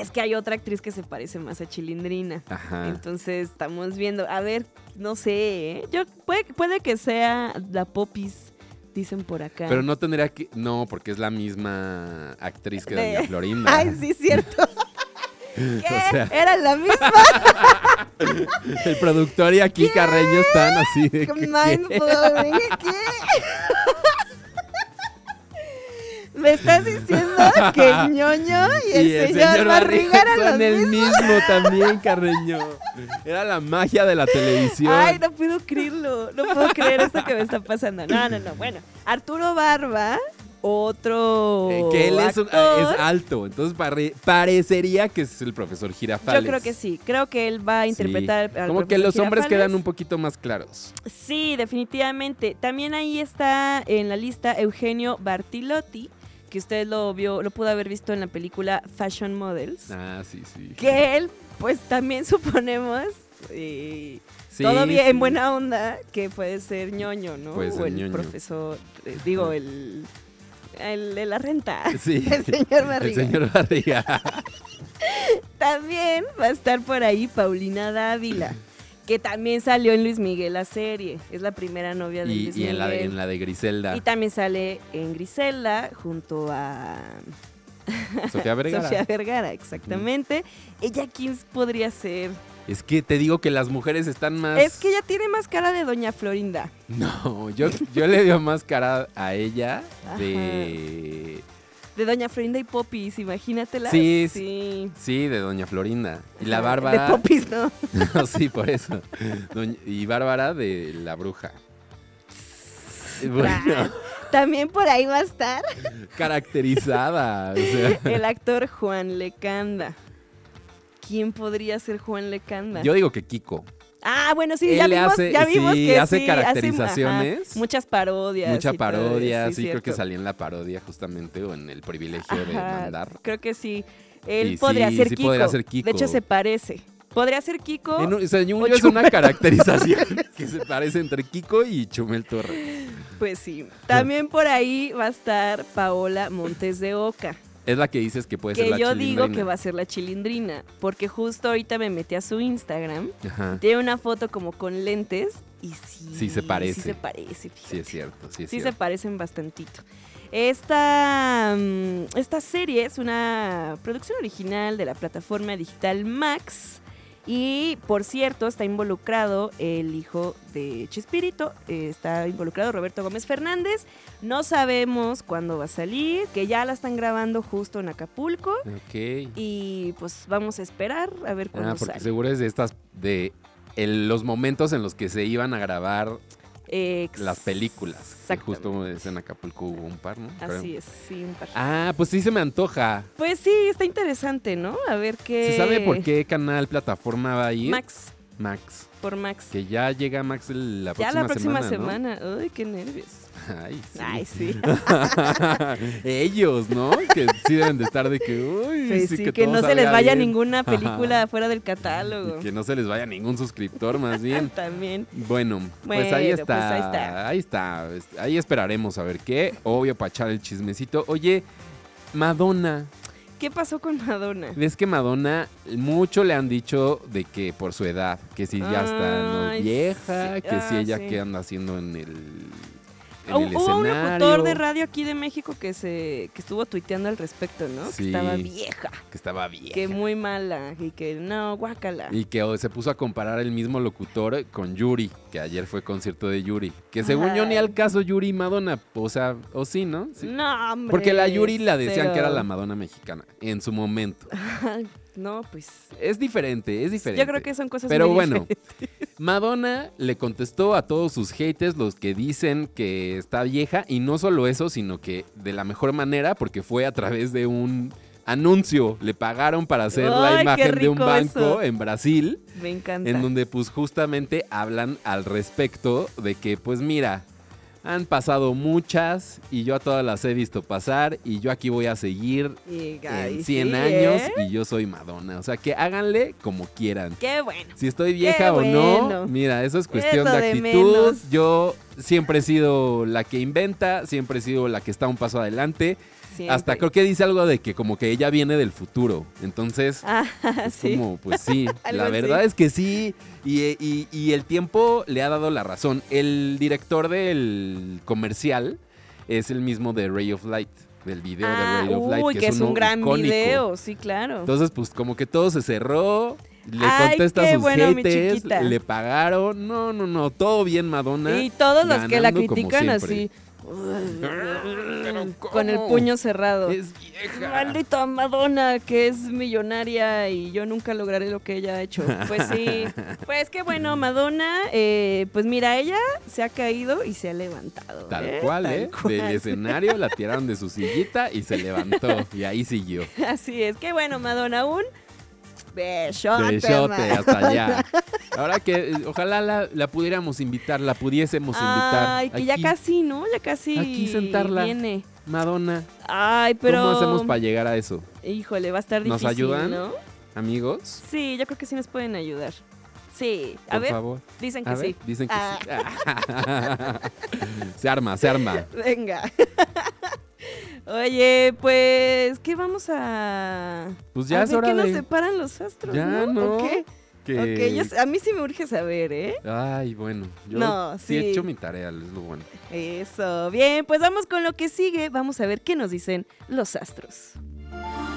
[SPEAKER 2] es que hay otra actriz que se parece más a Chilindrina.
[SPEAKER 3] Ajá.
[SPEAKER 2] Entonces estamos viendo, a ver, no sé, ¿eh? yo puede, puede que sea la Popis, dicen por acá.
[SPEAKER 3] Pero no tendría que. No, porque es la misma actriz que
[SPEAKER 2] De-
[SPEAKER 3] Doña Florinda.
[SPEAKER 2] Ay, sí, cierto. ¿Qué?
[SPEAKER 3] O sea-
[SPEAKER 2] Era la misma.
[SPEAKER 3] El productor y aquí Carreño están así de
[SPEAKER 2] blowing. ¿Qué? Me estás diciendo que ñoño y el, señor, Barriga eran los
[SPEAKER 3] el
[SPEAKER 2] mismos.
[SPEAKER 3] mismo también, Carreño. Era la magia de la televisión.
[SPEAKER 2] Ay, no puedo creerlo. No puedo creer esto que me está pasando. No, no, no. Bueno, Arturo Barba, otro.
[SPEAKER 3] Eh, que él es, un- es alto, entonces pare- parecería que es el profesor Girafales.
[SPEAKER 2] Yo creo que sí. Creo que él va a interpretar
[SPEAKER 3] Sí.
[SPEAKER 2] al
[SPEAKER 3] Como que los hombres quedan un poquito más claros.
[SPEAKER 2] Sí, definitivamente. También ahí está en la lista Eugenio Bartilotti, que usted lo vio, lo pudo haber visto en la película Fashion Models.
[SPEAKER 3] Ah, sí, sí.
[SPEAKER 2] Que él, pues también suponemos, eh,
[SPEAKER 3] Sí,
[SPEAKER 2] todo bien,
[SPEAKER 3] sí.
[SPEAKER 2] en buena onda, que puede ser ñoño, ¿no?
[SPEAKER 3] Puede ser
[SPEAKER 2] o el
[SPEAKER 3] ñoño.
[SPEAKER 2] profesor, eh, digo, el, el de la renta.
[SPEAKER 3] Sí.
[SPEAKER 2] El señor
[SPEAKER 3] El
[SPEAKER 2] Barriga.
[SPEAKER 3] señor Barriga.
[SPEAKER 2] También va a estar por ahí Paulina Dávila, que también salió en Luis Miguel la serie. Es la primera novia de
[SPEAKER 3] y
[SPEAKER 2] Luis
[SPEAKER 3] y en, la de,
[SPEAKER 2] Miguel.
[SPEAKER 3] en la de Griselda.
[SPEAKER 2] Y también sale en Griselda junto a
[SPEAKER 3] Sofía Vergara.
[SPEAKER 2] Sofía Vergara, exactamente. ¿Ella quién podría ser?
[SPEAKER 3] Es que te digo que las mujeres están más.
[SPEAKER 2] Es que ella tiene más cara de Doña Florinda.
[SPEAKER 3] No, yo, yo le dio más cara a ella de.
[SPEAKER 2] De Doña Florinda y Popis, imagínatela.
[SPEAKER 3] Sí,
[SPEAKER 2] sí.
[SPEAKER 3] Sí, de Doña Florinda. Y la Bárbara.
[SPEAKER 2] De Popis, ¿no?
[SPEAKER 3] No, sí, por eso. Doña- y Bárbara de la bruja. Bueno,
[SPEAKER 2] También por ahí va a estar
[SPEAKER 3] caracterizada. O sea,
[SPEAKER 2] el actor Juan Lecanda. ¿Quién podría ser Juan Lecanda?
[SPEAKER 3] yo digo que Kiko.
[SPEAKER 2] Ah, bueno, sí,
[SPEAKER 3] Él
[SPEAKER 2] ya vimos,
[SPEAKER 3] hace-
[SPEAKER 2] ya vimos
[SPEAKER 3] sí,
[SPEAKER 2] que
[SPEAKER 3] hace
[SPEAKER 2] sí,
[SPEAKER 3] caracterizaciones.
[SPEAKER 2] muchas parodias.
[SPEAKER 3] Mucha parodia, sí, creo que salía en la parodia justamente o en el privilegio de mandar.
[SPEAKER 2] Creo que sí. Él podría, ser
[SPEAKER 3] sí
[SPEAKER 2] Kiko.
[SPEAKER 3] podría ser Kiko.
[SPEAKER 2] De hecho, se parece. Podría ser Kiko.
[SPEAKER 3] En un-
[SPEAKER 2] o
[SPEAKER 3] yo es una caracterización que se parece entre Kiko y Chumel Torre.
[SPEAKER 2] Pues sí. También por ahí va a estar Paola Montes de Oca.
[SPEAKER 3] Es la que dices que puede ser
[SPEAKER 2] Que
[SPEAKER 3] la
[SPEAKER 2] yo digo
[SPEAKER 3] chilindrina.
[SPEAKER 2] que va a ser la chilindrina. Porque justo ahorita me metí a su Instagram.
[SPEAKER 3] Ajá.
[SPEAKER 2] Tiene una foto como con lentes. Y sí.
[SPEAKER 3] Sí se parece.
[SPEAKER 2] Sí se parece, fíjate.
[SPEAKER 3] Sí, es cierto. Sí, es
[SPEAKER 2] Sí se parecen bastantito. Esta, mm, esta serie es una producción original de la plataforma digital Max. Y por cierto, está involucrado el hijo de Chespirito, eh, está involucrado Roberto Gómez Fernández. No sabemos cuándo va a salir, que ya la están grabando justo en Acapulco.
[SPEAKER 3] Ok.
[SPEAKER 2] Y pues vamos a esperar a ver cuándo
[SPEAKER 3] Ah, porque
[SPEAKER 2] sale.
[SPEAKER 3] seguro es de estas, de el- los momentos en los que se iban a grabar
[SPEAKER 2] Ex-
[SPEAKER 3] las películas. Que justo en Acapulco hubo un par, ¿no?
[SPEAKER 2] Así es, sí, un par.
[SPEAKER 3] Ah, pues sí se me antoja.
[SPEAKER 2] Pues sí, está interesante, ¿no? A ver qué.
[SPEAKER 3] ¿Se sabe por qué canal, plataforma va a ir?
[SPEAKER 2] Max,
[SPEAKER 3] Max.
[SPEAKER 2] por Max.
[SPEAKER 3] Que ya llega Max la
[SPEAKER 2] ya
[SPEAKER 3] próxima
[SPEAKER 2] la próxima
[SPEAKER 3] semana.
[SPEAKER 2] semana. Ay, qué nervios.
[SPEAKER 3] Ay, sí.
[SPEAKER 2] Ay, sí.
[SPEAKER 3] Ellos, ¿no? Que sí deben de estar de que, uy,
[SPEAKER 2] Pues
[SPEAKER 3] sí, que,
[SPEAKER 2] que, no se les vaya
[SPEAKER 3] bien.
[SPEAKER 2] ninguna película fuera del catálogo.
[SPEAKER 3] Y que no se les vaya ningún suscriptor, más bien.
[SPEAKER 2] También.
[SPEAKER 3] Bueno, pues ahí
[SPEAKER 2] Bueno,
[SPEAKER 3] está,
[SPEAKER 2] pues ahí está.
[SPEAKER 3] ahí está. Es- Ahí esperaremos a ver qué. Obvio, para echar el chismecito. Oye, Madonna.
[SPEAKER 2] ¿Qué pasó con Madonna?
[SPEAKER 3] Ves que Madonna, mucho le han dicho de que por su edad, que si ya está vieja,
[SPEAKER 2] sí.
[SPEAKER 3] que si
[SPEAKER 2] Ah,
[SPEAKER 3] ella
[SPEAKER 2] sí.
[SPEAKER 3] qué anda haciendo en el... en
[SPEAKER 2] Hubo
[SPEAKER 3] el
[SPEAKER 2] hubo un locutor de radio aquí de México que se que estuvo tuiteando al respecto, ¿no?
[SPEAKER 3] Sí.
[SPEAKER 2] Que estaba vieja,
[SPEAKER 3] Que estaba bien.
[SPEAKER 2] que muy mala y que no, guácala.
[SPEAKER 3] Y que oh, se puso a comparar el mismo locutor con Yuri, que ayer fue concierto de Yuri. Que según yo ni al caso Yuri y Madonna, o sea, o sí, ¿no? Sí.
[SPEAKER 2] No, hombre.
[SPEAKER 3] Porque la Yuri la decían que era la Madonna mexicana en su momento.
[SPEAKER 2] No, pues.
[SPEAKER 3] Es diferente, es diferente.
[SPEAKER 2] Yo creo que son cosas
[SPEAKER 3] Pero
[SPEAKER 2] muy
[SPEAKER 3] bueno,
[SPEAKER 2] diferentes.
[SPEAKER 3] Madonna le contestó a todos sus haters, los que dicen que está vieja, y no solo eso, sino que de la mejor manera, porque fue a través de un anuncio. Le pagaron para hacer la imagen de un banco
[SPEAKER 2] eso.
[SPEAKER 3] en Brasil,
[SPEAKER 2] Me encanta.
[SPEAKER 3] en donde pues justamente hablan al respecto de que pues mira, han pasado muchas y yo a todas las he visto pasar y yo aquí voy a seguir
[SPEAKER 2] Y,
[SPEAKER 3] en 100
[SPEAKER 2] sí,
[SPEAKER 3] años
[SPEAKER 2] ¿eh?
[SPEAKER 3] y yo soy Madonna. O sea, que háganle como quieran.
[SPEAKER 2] Qué bueno.
[SPEAKER 3] Si estoy vieja o no, mira, eso es cuestión
[SPEAKER 2] Eso
[SPEAKER 3] de actitud. Yo siempre he sido la que inventa, siempre he sido la que está un paso adelante.
[SPEAKER 2] Siempre.
[SPEAKER 3] Hasta creo que dice algo de que como que ella viene del futuro. Entonces,
[SPEAKER 2] Ah,
[SPEAKER 3] es
[SPEAKER 2] sí.
[SPEAKER 3] como, pues sí, la verdad es que sí. Y, y- y el tiempo le ha dado la razón. El director del comercial es el mismo de Ray of Light, del video
[SPEAKER 2] Ah,
[SPEAKER 3] de Ray of Light.
[SPEAKER 2] uy, que es un gran
[SPEAKER 3] icónico.
[SPEAKER 2] video, sí, claro.
[SPEAKER 3] Entonces, pues como que todo se cerró. Le
[SPEAKER 2] Ay,
[SPEAKER 3] contesta a sus
[SPEAKER 2] bueno,
[SPEAKER 3] haters, le pagaron. No, no, no, todo bien, Madonna.
[SPEAKER 2] y todos los que la critican así.
[SPEAKER 3] Pero
[SPEAKER 2] Con el puño cerrado.
[SPEAKER 3] Es vieja.
[SPEAKER 2] Maldita Madonna, que es millonaria y yo nunca lograré lo que ella ha hecho. Pues sí. Pues qué bueno, Madonna. eh, pues mira, ella se ha caído y se ha levantado.
[SPEAKER 3] Tal
[SPEAKER 2] ¿eh?
[SPEAKER 3] cual,
[SPEAKER 2] Tal
[SPEAKER 3] ¿eh?
[SPEAKER 2] cual.
[SPEAKER 3] Del escenario la tiraron de su sillita y se levantó. Y ahí siguió.
[SPEAKER 2] Así es. Qué bueno, Madonna. Un besote.
[SPEAKER 3] Besote hasta allá. Ahora que ojalá la, la pudiéramos invitar, la pudiésemos invitar.
[SPEAKER 2] Ay, que ya casi, ¿no? Ya casi
[SPEAKER 3] Aquí sentarla.
[SPEAKER 2] viene.
[SPEAKER 3] Madonna,
[SPEAKER 2] Ay, pero...
[SPEAKER 3] ¿cómo hacemos para llegar a eso?
[SPEAKER 2] Híjole, va a estar
[SPEAKER 3] ¿Nos
[SPEAKER 2] difícil,
[SPEAKER 3] ayudan?
[SPEAKER 2] ¿no?
[SPEAKER 3] Amigos,
[SPEAKER 2] Sí, yo creo que sí nos pueden ayudar. Sí, a
[SPEAKER 3] por
[SPEAKER 2] ver,
[SPEAKER 3] favor.
[SPEAKER 2] dicen que
[SPEAKER 3] A ver,
[SPEAKER 2] sí.
[SPEAKER 3] dicen que
[SPEAKER 2] Ah.
[SPEAKER 3] sí. se arma, se arma.
[SPEAKER 2] Venga. Oye, pues, ¿qué vamos a...?
[SPEAKER 3] Pues ya
[SPEAKER 2] a
[SPEAKER 3] es
[SPEAKER 2] ver
[SPEAKER 3] hora
[SPEAKER 2] qué nos separan los astros,
[SPEAKER 3] Ya,
[SPEAKER 2] ¿no?
[SPEAKER 3] ¿no?
[SPEAKER 2] ¿O qué?
[SPEAKER 3] que-
[SPEAKER 2] Ok, yo sé- a mí sí me urge saber, ¿eh?
[SPEAKER 3] Ay, bueno. Yo
[SPEAKER 2] No,
[SPEAKER 3] sí he
[SPEAKER 2] sí.
[SPEAKER 3] hecho mi tarea, es lo bueno.
[SPEAKER 2] Eso, bien, pues vamos con lo que sigue. Vamos a ver qué nos dicen los astros.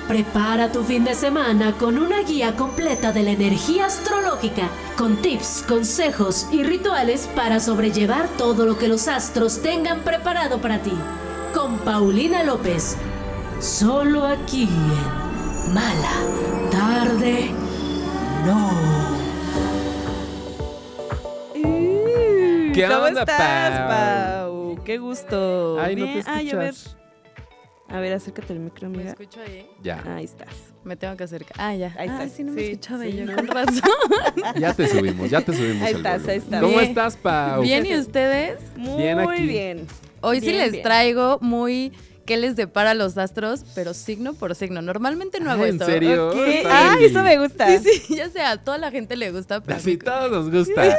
[SPEAKER 1] Prepara tu fin de semana con una guía completa de la energía astrológica, con tips, consejos y rituales para sobrellevar todo lo que los astros tengan preparado para ti. Con Paulina López, solo aquí en Mala Tarde No.
[SPEAKER 3] ¿Qué
[SPEAKER 2] ¿Cómo
[SPEAKER 3] onda,
[SPEAKER 2] estás,
[SPEAKER 3] Pau?
[SPEAKER 2] Qué gusto.
[SPEAKER 3] Ay, no te.
[SPEAKER 2] Ay, a ver,
[SPEAKER 3] escuchas.
[SPEAKER 2] a ver, acércate al micro,
[SPEAKER 6] ¿Me escucho ahí?
[SPEAKER 3] Ya,
[SPEAKER 2] Ahí estás.
[SPEAKER 6] Me tengo que acercar. Ah, ya.
[SPEAKER 2] Ahí
[SPEAKER 6] Ah,
[SPEAKER 2] estás.
[SPEAKER 6] sí, no me
[SPEAKER 2] Sí,
[SPEAKER 6] escuchaba
[SPEAKER 2] sí,
[SPEAKER 6] yo con razón.
[SPEAKER 3] ya te subimos, ya te subimos
[SPEAKER 2] Ahí
[SPEAKER 3] el
[SPEAKER 2] estás,
[SPEAKER 3] volumen.
[SPEAKER 2] ahí estás.
[SPEAKER 3] ¿Cómo
[SPEAKER 6] Bien.
[SPEAKER 3] estás, Pau?
[SPEAKER 6] Bien, ¿y ustedes?
[SPEAKER 2] Muy
[SPEAKER 3] Bien aquí.
[SPEAKER 2] bien.
[SPEAKER 6] Hoy sí les
[SPEAKER 2] bien.
[SPEAKER 6] traigo muy qué les depara a los astros, pero signo por signo. Normalmente no hago
[SPEAKER 3] Ah, ¿En
[SPEAKER 6] esto.
[SPEAKER 3] serio? Está
[SPEAKER 2] Ay,
[SPEAKER 3] bien.
[SPEAKER 2] eso me gusta.
[SPEAKER 6] Sí, sí, ya sé, a toda la gente le gusta, pero mí-
[SPEAKER 3] todos nos gusta.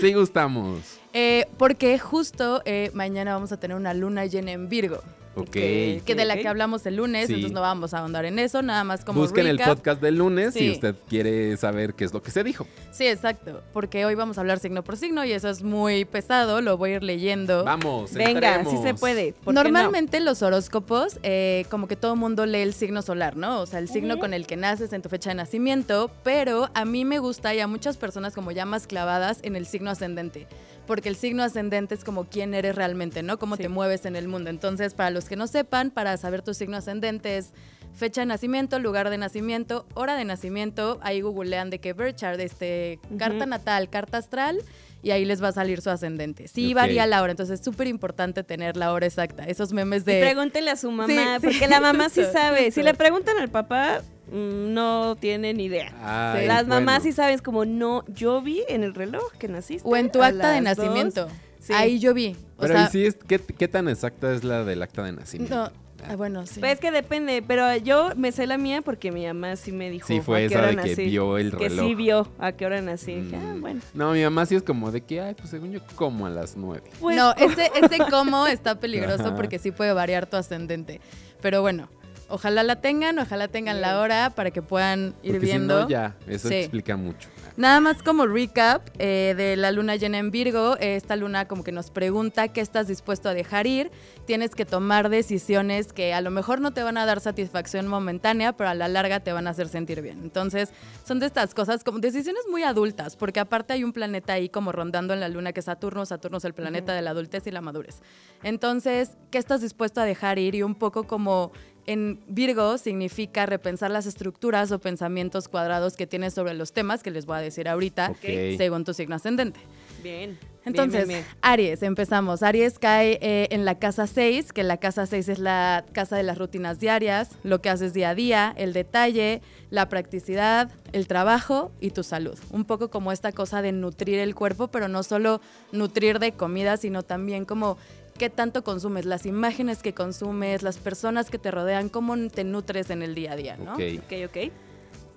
[SPEAKER 3] Sí gustamos.
[SPEAKER 6] Eh, porque justo eh, mañana vamos a tener una luna llena en Virgo,
[SPEAKER 3] Ok.
[SPEAKER 6] que de la que hablamos el lunes,
[SPEAKER 3] Sí.
[SPEAKER 6] entonces no vamos a ahondar en eso, nada más como
[SPEAKER 3] Busquen el
[SPEAKER 6] recap.
[SPEAKER 3] podcast del lunes si
[SPEAKER 6] Sí.
[SPEAKER 3] usted quiere saber qué es lo que se dijo.
[SPEAKER 6] Sí, exacto, porque hoy vamos a hablar signo por signo y eso es muy pesado, lo voy a ir leyendo.
[SPEAKER 3] Vamos,
[SPEAKER 2] Venga, sí
[SPEAKER 3] entremos.
[SPEAKER 2] se puede.
[SPEAKER 6] Normalmente los horóscopos, eh, como que todo mundo lee el signo solar, ¿no? O sea, el signo con el que naces en tu fecha de nacimiento, pero a mí me gusta y a muchas personas como ya más clavadas en el signo ascendente, porque el signo ascendente es como quién eres realmente, ¿no? Cómo
[SPEAKER 2] Sí.
[SPEAKER 6] te mueves en el mundo. Entonces, para los que no sepan, para saber tu signo ascendente es fecha de nacimiento, lugar de nacimiento, hora de nacimiento, ahí googlean de que birth chart, este, carta natal, carta astral, y ahí les va a salir su ascendente. Sí varía la hora, entonces es súper importante tener la hora exacta. Esos memes
[SPEAKER 2] Y
[SPEAKER 6] de...
[SPEAKER 2] pregúntenle a su mamá,
[SPEAKER 6] Sí, sí,
[SPEAKER 2] porque la mamá sí
[SPEAKER 6] justo,
[SPEAKER 2] sabe. Si le preguntan al papá, mm, no tiene ni idea.
[SPEAKER 3] Ay,
[SPEAKER 2] Las mamás
[SPEAKER 3] bueno.
[SPEAKER 2] sí saben, es como, no, yo vi en el reloj que naciste.
[SPEAKER 6] O en tu acta de
[SPEAKER 2] las dos".
[SPEAKER 6] nacimiento.
[SPEAKER 2] Sí.
[SPEAKER 6] Ahí yo vi. O
[SPEAKER 3] Pero
[SPEAKER 6] sea,
[SPEAKER 3] ¿y sí es, ¿qué, qué tan exacta es la del acta de nacimiento?
[SPEAKER 6] no, ah, bueno, sí.
[SPEAKER 2] Pues es que depende, pero yo me sé la mía porque mi mamá sí me dijo
[SPEAKER 3] Sí, fue
[SPEAKER 2] a qué
[SPEAKER 3] esa
[SPEAKER 2] hora
[SPEAKER 3] de que
[SPEAKER 2] nací.
[SPEAKER 3] vio el
[SPEAKER 2] Que
[SPEAKER 3] reloj.
[SPEAKER 2] sí vio a qué hora nací. Dije, ah,
[SPEAKER 3] Mm.
[SPEAKER 2] bueno.
[SPEAKER 3] No, mi mamá sí es como de que, ay, pues según yo como a las nueve.
[SPEAKER 2] Pues,
[SPEAKER 6] no, ese, ese cómo está peligroso
[SPEAKER 3] Ajá.
[SPEAKER 6] porque sí puede variar tu ascendente. Pero bueno, ojalá la tengan, ojalá tengan la hora para que puedan ir
[SPEAKER 3] Porque si
[SPEAKER 6] viendo.
[SPEAKER 3] no, ya, eso
[SPEAKER 6] Sí.
[SPEAKER 3] explica mucho.
[SPEAKER 6] Nada más como recap eh, de la luna llena en Virgo, eh, esta luna como que nos pregunta qué estás dispuesto a dejar ir. Tienes que tomar decisiones que a lo mejor no te van a dar satisfacción momentánea, pero a la larga te van a hacer sentir bien. Entonces, son de estas cosas como decisiones muy adultas, porque aparte hay un planeta ahí como rondando en la luna que es Saturno. Saturno es el planeta de la adultez y la madurez. Entonces, ¿qué estás dispuesto a dejar ir? Y un poco como en Virgo significa repensar las estructuras o pensamientos cuadrados que tienes sobre los temas que les voy a decir ahorita, según tu signo ascendente.
[SPEAKER 2] Bien.
[SPEAKER 6] Entonces,
[SPEAKER 2] bien, bien, bien.
[SPEAKER 6] Aries, empezamos. Aries cae eh, en la casa 6, que la casa 6 es la casa de las rutinas diarias, lo que haces día a día, el detalle, la practicidad, el trabajo y tu salud. Un poco como esta cosa de nutrir el cuerpo, pero no solo nutrir de comida, sino también como qué tanto consumes, las imágenes que consumes, las personas que te rodean, cómo te nutres en el día a día, ¿no?
[SPEAKER 3] Ok.
[SPEAKER 2] Ok, ok.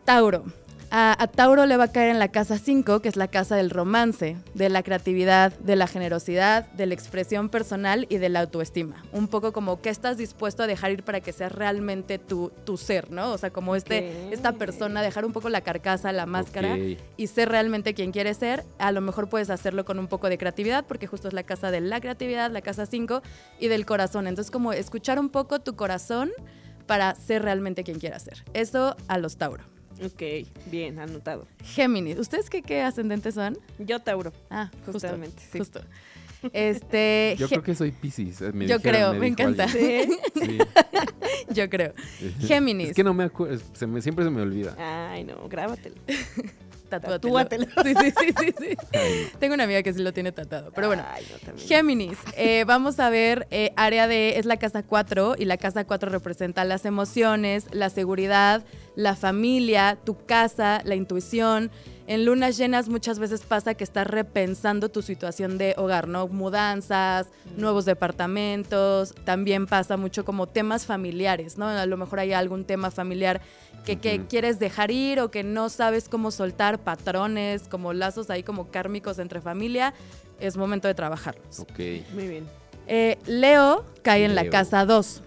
[SPEAKER 6] Tauro. A, a Tauro le va a caer en la casa 5, que es la casa del romance, de la creatividad, de la generosidad, de la expresión personal y de la autoestima. Un poco como qué estás dispuesto a dejar ir para que sea realmente tu, tu ser, ¿no? O sea, como este, esta persona, dejar un poco la carcasa, la máscara y ser realmente quien quieres ser. A lo mejor puedes hacerlo con un poco de creatividad, porque justo es la casa de la creatividad, la casa 5 y del corazón. Entonces, como escuchar un poco tu corazón para ser realmente quien quieras ser. Eso a los Tauro.
[SPEAKER 2] Ok, bien, anotado.
[SPEAKER 6] Géminis. ¿Ustedes qué, qué ascendentes son?
[SPEAKER 2] Yo, Tauro.
[SPEAKER 6] Ah, justo,
[SPEAKER 2] Justamente, sí.
[SPEAKER 6] Justo. Este,
[SPEAKER 3] Yo creo que soy Pisces.
[SPEAKER 6] Yo
[SPEAKER 3] dijeron,
[SPEAKER 6] creo, me encanta.
[SPEAKER 3] Sí.
[SPEAKER 6] yo creo. Géminis.
[SPEAKER 3] Es que no me acuerdo, se me, siempre se me olvida.
[SPEAKER 2] Ay, no, grábatelo.
[SPEAKER 6] Tatúatelo. Sí, sí, sí, sí, sí. Tengo una amiga que sí lo tiene tatuado. Pero bueno,
[SPEAKER 2] Ay.
[SPEAKER 6] Géminis, eh, vamos a ver, eh, área de, es la casa 4 y la casa 4 representa las emociones, la seguridad, la familia, tu casa, la intuición. En lunas llenas muchas veces pasa que estás repensando tu situación de hogar, ¿no? Mudanzas, nuevos departamentos, también pasa mucho como temas familiares, ¿no? A lo mejor hay algún tema familiar que, quieres dejar ir o que no sabes cómo soltar patrones, como lazos ahí como kármicos entre familia, es momento de trabajarlos.
[SPEAKER 3] ok.
[SPEAKER 2] Muy bien.
[SPEAKER 6] Eh, Leo cae en la casa 2,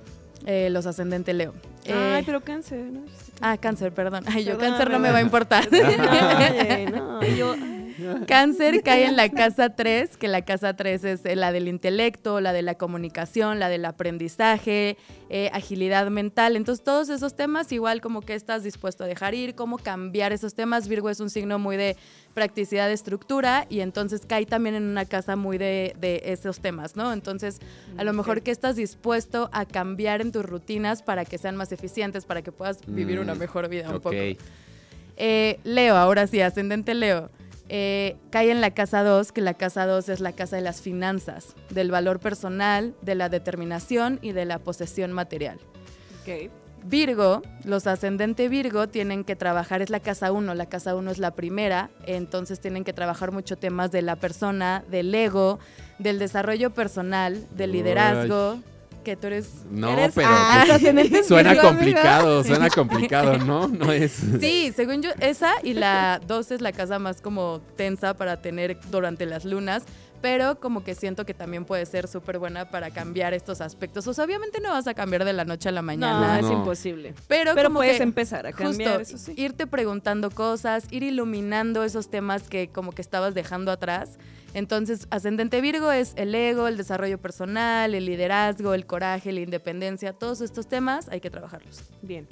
[SPEAKER 6] eh, los ascendentes Leo. Eh,
[SPEAKER 2] Ay, pero cáncer, ¿no?
[SPEAKER 6] Ah, cáncer, perdón. Ay, yo cáncer no me va a importar.
[SPEAKER 2] Ay, no, yo...
[SPEAKER 6] Cáncer cae en la casa 3, que la casa 3 es eh, la del intelecto, la de la comunicación, la del aprendizaje, eh, agilidad mental. Entonces, todos esos temas, igual como que estás dispuesto a dejar ir, cómo cambiar esos temas. Virgo es un signo muy de practicidad de estructura y entonces cae también en una casa muy de, de esos temas, ¿no? Entonces, a lo mejor que estás dispuesto a cambiar en tus rutinas para que sean más eficientes, para que puedas vivir
[SPEAKER 3] Mm,
[SPEAKER 6] una mejor vida un poco. Eh, Leo, ahora sí, ascendente Leo. Eh, cae en la casa 2, que la casa 2 es la casa de las finanzas, del valor personal, de la determinación y de la posesión material. Virgo, los ascendente Virgo tienen que trabajar, es la casa 1, la casa 1 es la primera, entonces tienen que trabajar mucho temas de la persona, del ego, del desarrollo personal, del
[SPEAKER 3] Uy.
[SPEAKER 6] liderazgo, que tú eres...
[SPEAKER 3] No,
[SPEAKER 6] eres-
[SPEAKER 3] pero
[SPEAKER 6] Ah,
[SPEAKER 3] pues, suena complicado, suena complicado, ¿no? No es.
[SPEAKER 6] Sí, según yo, esa y la 2 es la casa más como tensa para tener durante las lunas, pero como que siento que también puede ser súper buena para cambiar estos aspectos. O sea, obviamente no vas a cambiar de la noche a la
[SPEAKER 2] No,
[SPEAKER 6] mañana,
[SPEAKER 2] es
[SPEAKER 3] No.
[SPEAKER 2] imposible.
[SPEAKER 6] pero,
[SPEAKER 2] Pero
[SPEAKER 6] como
[SPEAKER 2] puedes
[SPEAKER 6] que
[SPEAKER 2] empezar a cambiar,
[SPEAKER 6] justo
[SPEAKER 2] eso sí.
[SPEAKER 6] irte preguntando cosas, ir iluminando esos temas que como que estabas dejando atrás. Entonces, ascendente Virgo es el ego, el desarrollo personal, el liderazgo, el coraje, la independencia, todos estos temas hay que trabajarlos.
[SPEAKER 2] Bien.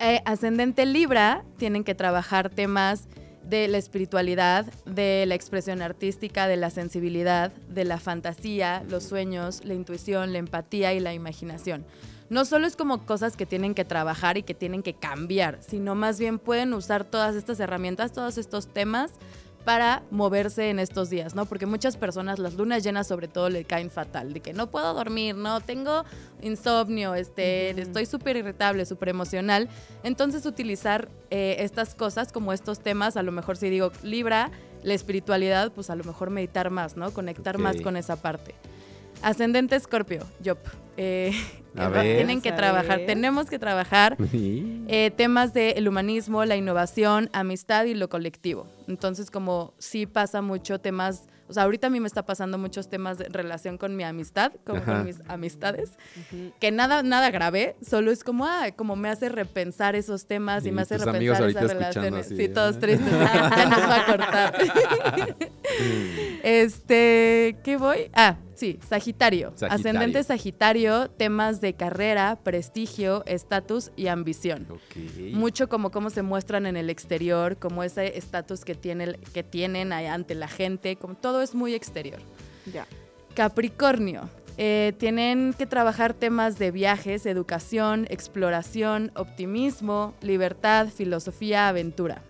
[SPEAKER 6] Eh, ascendente Libra tienen que trabajar temas de la espiritualidad, de la expresión artística, de la sensibilidad, de la fantasía, los sueños, la intuición, la empatía y la imaginación. No solo es como cosas que tienen que trabajar y que tienen que cambiar, sino más bien pueden usar todas estas herramientas, todos estos temas para moverse en estos días, ¿no? Porque muchas personas las lunas llenas sobre todo le caen fatal, de que no puedo dormir, no tengo insomnio, este, estoy súper irritable, súper emocional. Entonces utilizar eh, estas cosas como estos temas, a lo mejor si digo Libra, la espiritualidad, pues a lo mejor meditar más, ¿no? Conectar más con esa parte. Ascendente Escorpio, Yop. Eh,
[SPEAKER 3] A ver.
[SPEAKER 6] tienen que trabajar,
[SPEAKER 2] ver.
[SPEAKER 6] tenemos que trabajar
[SPEAKER 3] Sí.
[SPEAKER 6] eh, temas del humanismo, la innovación, amistad y lo colectivo. Entonces, como sí pasa mucho temas, o sea, ahorita a mí me está pasando muchos temas de relación con mi amistad, como
[SPEAKER 3] Ajá.
[SPEAKER 6] con mis amistades, que nada, nada grave, solo es como, ah, como me hace repensar esos temas y,
[SPEAKER 3] Y
[SPEAKER 6] me hace repensar
[SPEAKER 3] ahorita
[SPEAKER 6] esas
[SPEAKER 3] escuchando
[SPEAKER 6] relaciones.
[SPEAKER 3] así
[SPEAKER 6] sí,
[SPEAKER 3] de,
[SPEAKER 6] todos tristes, de ya nos va a cortar. este, ¿qué voy? Ah, sí, Sagitario.
[SPEAKER 3] Sagitario.
[SPEAKER 6] Ascendente Sagitario, temas de carrera, prestigio, estatus y ambición mucho como cómo se muestran en el exterior, como ese estatus que, tiene, el- que tienen ahí ante la gente, como todo es muy exterior.
[SPEAKER 2] Ya.
[SPEAKER 6] Capricornio. eh, tienen que trabajar temas de viajes, educación, exploración, optimismo, libertad, filosofía, aventura.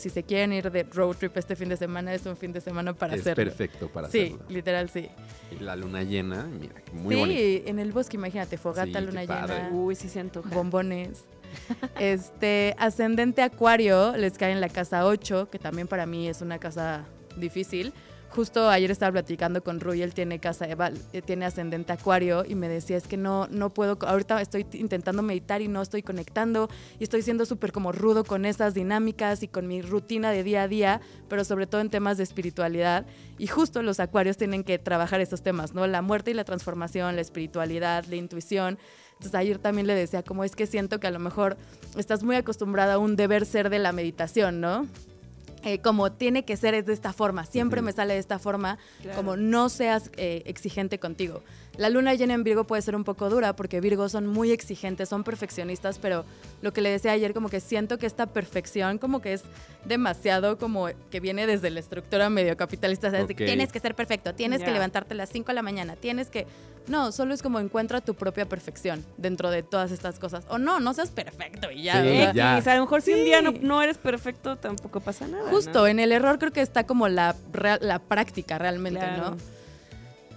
[SPEAKER 6] Si se quieren ir de road trip este fin de semana, es un fin de semana para
[SPEAKER 3] es
[SPEAKER 6] hacerlo.
[SPEAKER 3] perfecto para
[SPEAKER 6] Sí,
[SPEAKER 3] hacerlo.
[SPEAKER 6] literal sí.
[SPEAKER 3] Y la luna llena, mira, que muy
[SPEAKER 6] sí,
[SPEAKER 3] bonito.
[SPEAKER 6] en el bosque, imagínate, fogata,
[SPEAKER 3] Sí,
[SPEAKER 6] luna llena.
[SPEAKER 2] Uy, sí se antoja.
[SPEAKER 6] bombones. Este, ascendente acuario, les cae en la casa 8, que también para mí es una casa difícil. Justo ayer estaba platicando con Rui, él tiene casa, val- eh, tiene ascendente acuario y me decía, es que no, no puedo, ahorita estoy intentando meditar y no estoy conectando y estoy siendo súper como rudo con esas dinámicas y con mi rutina de día a día, pero sobre todo en temas de espiritualidad. Y justo los acuarios tienen que trabajar esos temas, ¿no? La muerte y la transformación, la espiritualidad, la intuición. Entonces ayer también le decía, como es que siento que a lo mejor estás muy acostumbrada a un deber ser de la meditación, ¿no? Eh, como tiene que ser es de esta forma, siempre me sale de esta forma,
[SPEAKER 2] Claro.
[SPEAKER 6] como no seas eh, exigente contigo. La luna llena en Virgo puede ser un poco dura porque Virgo son muy exigentes, son perfeccionistas, pero lo que le decía ayer, como que siento que esta perfección como que es demasiado como que viene desde la estructura medio capitalista, o sea, es de que
[SPEAKER 3] Ok.
[SPEAKER 6] tienes que ser perfecto, tienes que levantarte a las 5 de la mañana, tienes que... No, solo es como encuentra tu propia perfección dentro de todas estas cosas. O no, no seas perfecto y ya.
[SPEAKER 3] Sí.
[SPEAKER 2] X, a lo mejor si un día no, no eres perfecto, tampoco pasa nada. ¿no?
[SPEAKER 6] Justo, en el error creo que está como la, la práctica realmente,
[SPEAKER 2] Claro.
[SPEAKER 6] ¿no?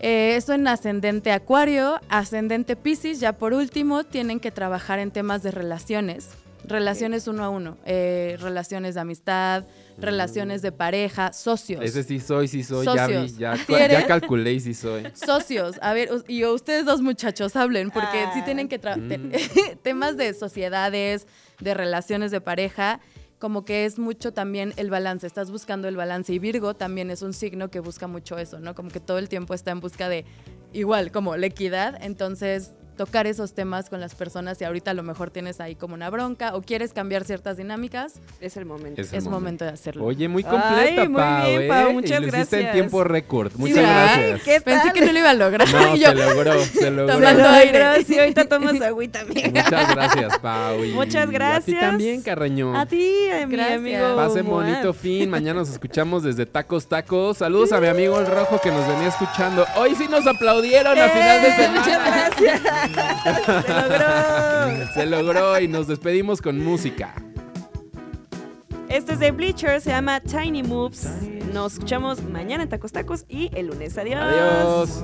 [SPEAKER 6] Eh, eso en ascendente acuario, ascendente piscis, ya por último, tienen que trabajar en temas de relaciones. Relaciones uno a uno, eh, relaciones de amistad, relaciones de pareja, socios.
[SPEAKER 3] Ese sí soy, sí soy, ya vi,
[SPEAKER 6] Socios.
[SPEAKER 3] ya, calculé y sí soy.
[SPEAKER 6] Socios, a ver, y ustedes dos muchachos hablen, porque sí
[SPEAKER 2] Ah.
[SPEAKER 6] tienen que tra- te-
[SPEAKER 3] Mm.
[SPEAKER 6] temas de sociedades, de relaciones de pareja, como que es mucho también el balance, estás buscando el balance y Virgo también es un signo que busca mucho eso, ¿no? Como que todo el tiempo está en busca de igual, como la equidad, entonces tocar esos temas con las personas y ahorita a lo mejor tienes ahí como una bronca o quieres cambiar ciertas dinámicas,
[SPEAKER 2] Es el momento.
[SPEAKER 3] Es el
[SPEAKER 6] es momento de hacerlo.
[SPEAKER 3] Oye, muy
[SPEAKER 2] Ay,
[SPEAKER 3] completa,
[SPEAKER 2] muy
[SPEAKER 3] Pau,
[SPEAKER 2] bien,
[SPEAKER 3] ¿eh?
[SPEAKER 2] Pau,
[SPEAKER 3] Y lo hiciste en
[SPEAKER 2] gracias.
[SPEAKER 3] tiempo récord. Muchas gracias.
[SPEAKER 2] ¿Qué
[SPEAKER 6] Pensé
[SPEAKER 2] tal?
[SPEAKER 6] que no lo iba a lograr.
[SPEAKER 3] No,
[SPEAKER 6] yo,
[SPEAKER 3] se logró, se logró.
[SPEAKER 6] Tomando
[SPEAKER 2] Se
[SPEAKER 6] aire.
[SPEAKER 2] Sí, ahorita tomas agüita, amiga.
[SPEAKER 3] Muchas gracias, Pau. y
[SPEAKER 2] Muchas
[SPEAKER 3] A ti
[SPEAKER 2] gracias.
[SPEAKER 3] también, Carreño.
[SPEAKER 2] A ti, a mi
[SPEAKER 6] Gracias.
[SPEAKER 2] amigo.
[SPEAKER 3] Pasen bonito fin. Mañana nos escuchamos desde Tacos Tacos. Saludos a mi amigo el Rojo que nos venía escuchando. Hoy sí nos aplaudieron a final de
[SPEAKER 2] ¡Eh!
[SPEAKER 3] semana.
[SPEAKER 2] Muchas gracias. Se logró.
[SPEAKER 3] Se logró y nos despedimos con música.
[SPEAKER 2] Este es de Bleacher, se llama Tiny Moves. Nos escuchamos mañana en Tacos Tacos y el lunes. Adiós.
[SPEAKER 3] Adiós.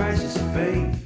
[SPEAKER 7] crisis of faith.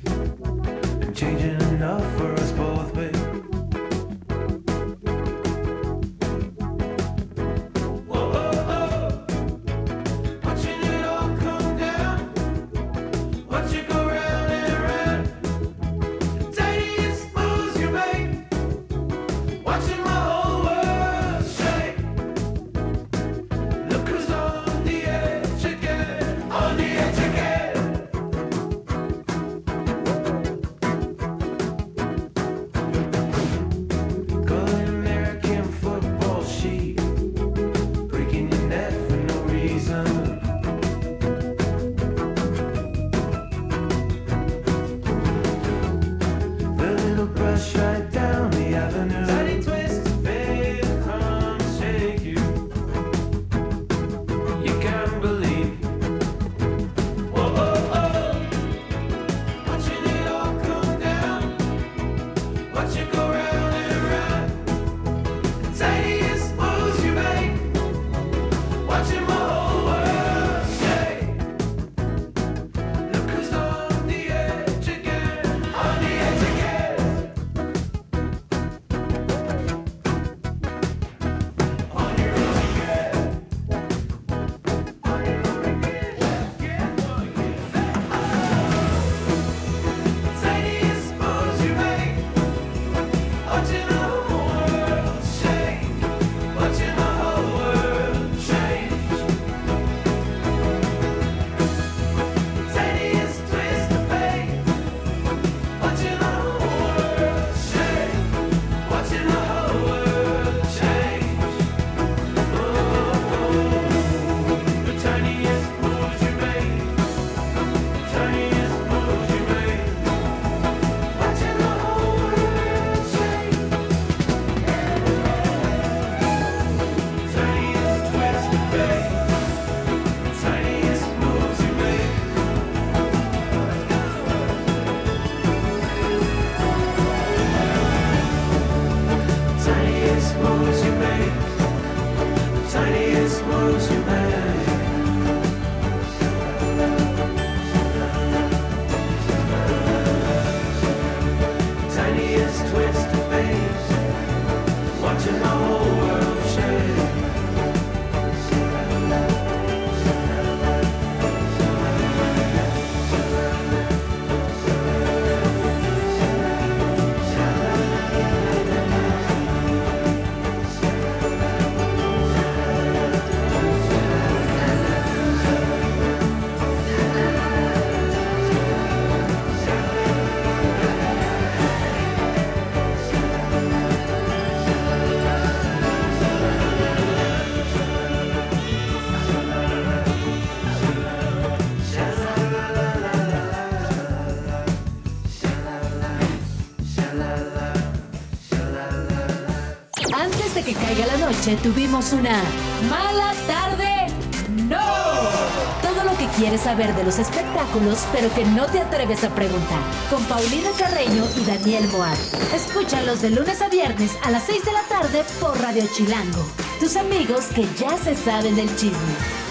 [SPEAKER 1] Tuvimos una mala tarde. ¡No! Todo lo que quieres saber de los espectáculos, pero que no te atreves a preguntar. Con Paulina Carreño y Daniel Moab. Escúchalos de lunes a viernes a las 6 de la tarde por Radio Chilango. Tus amigos que ya se saben del chisme.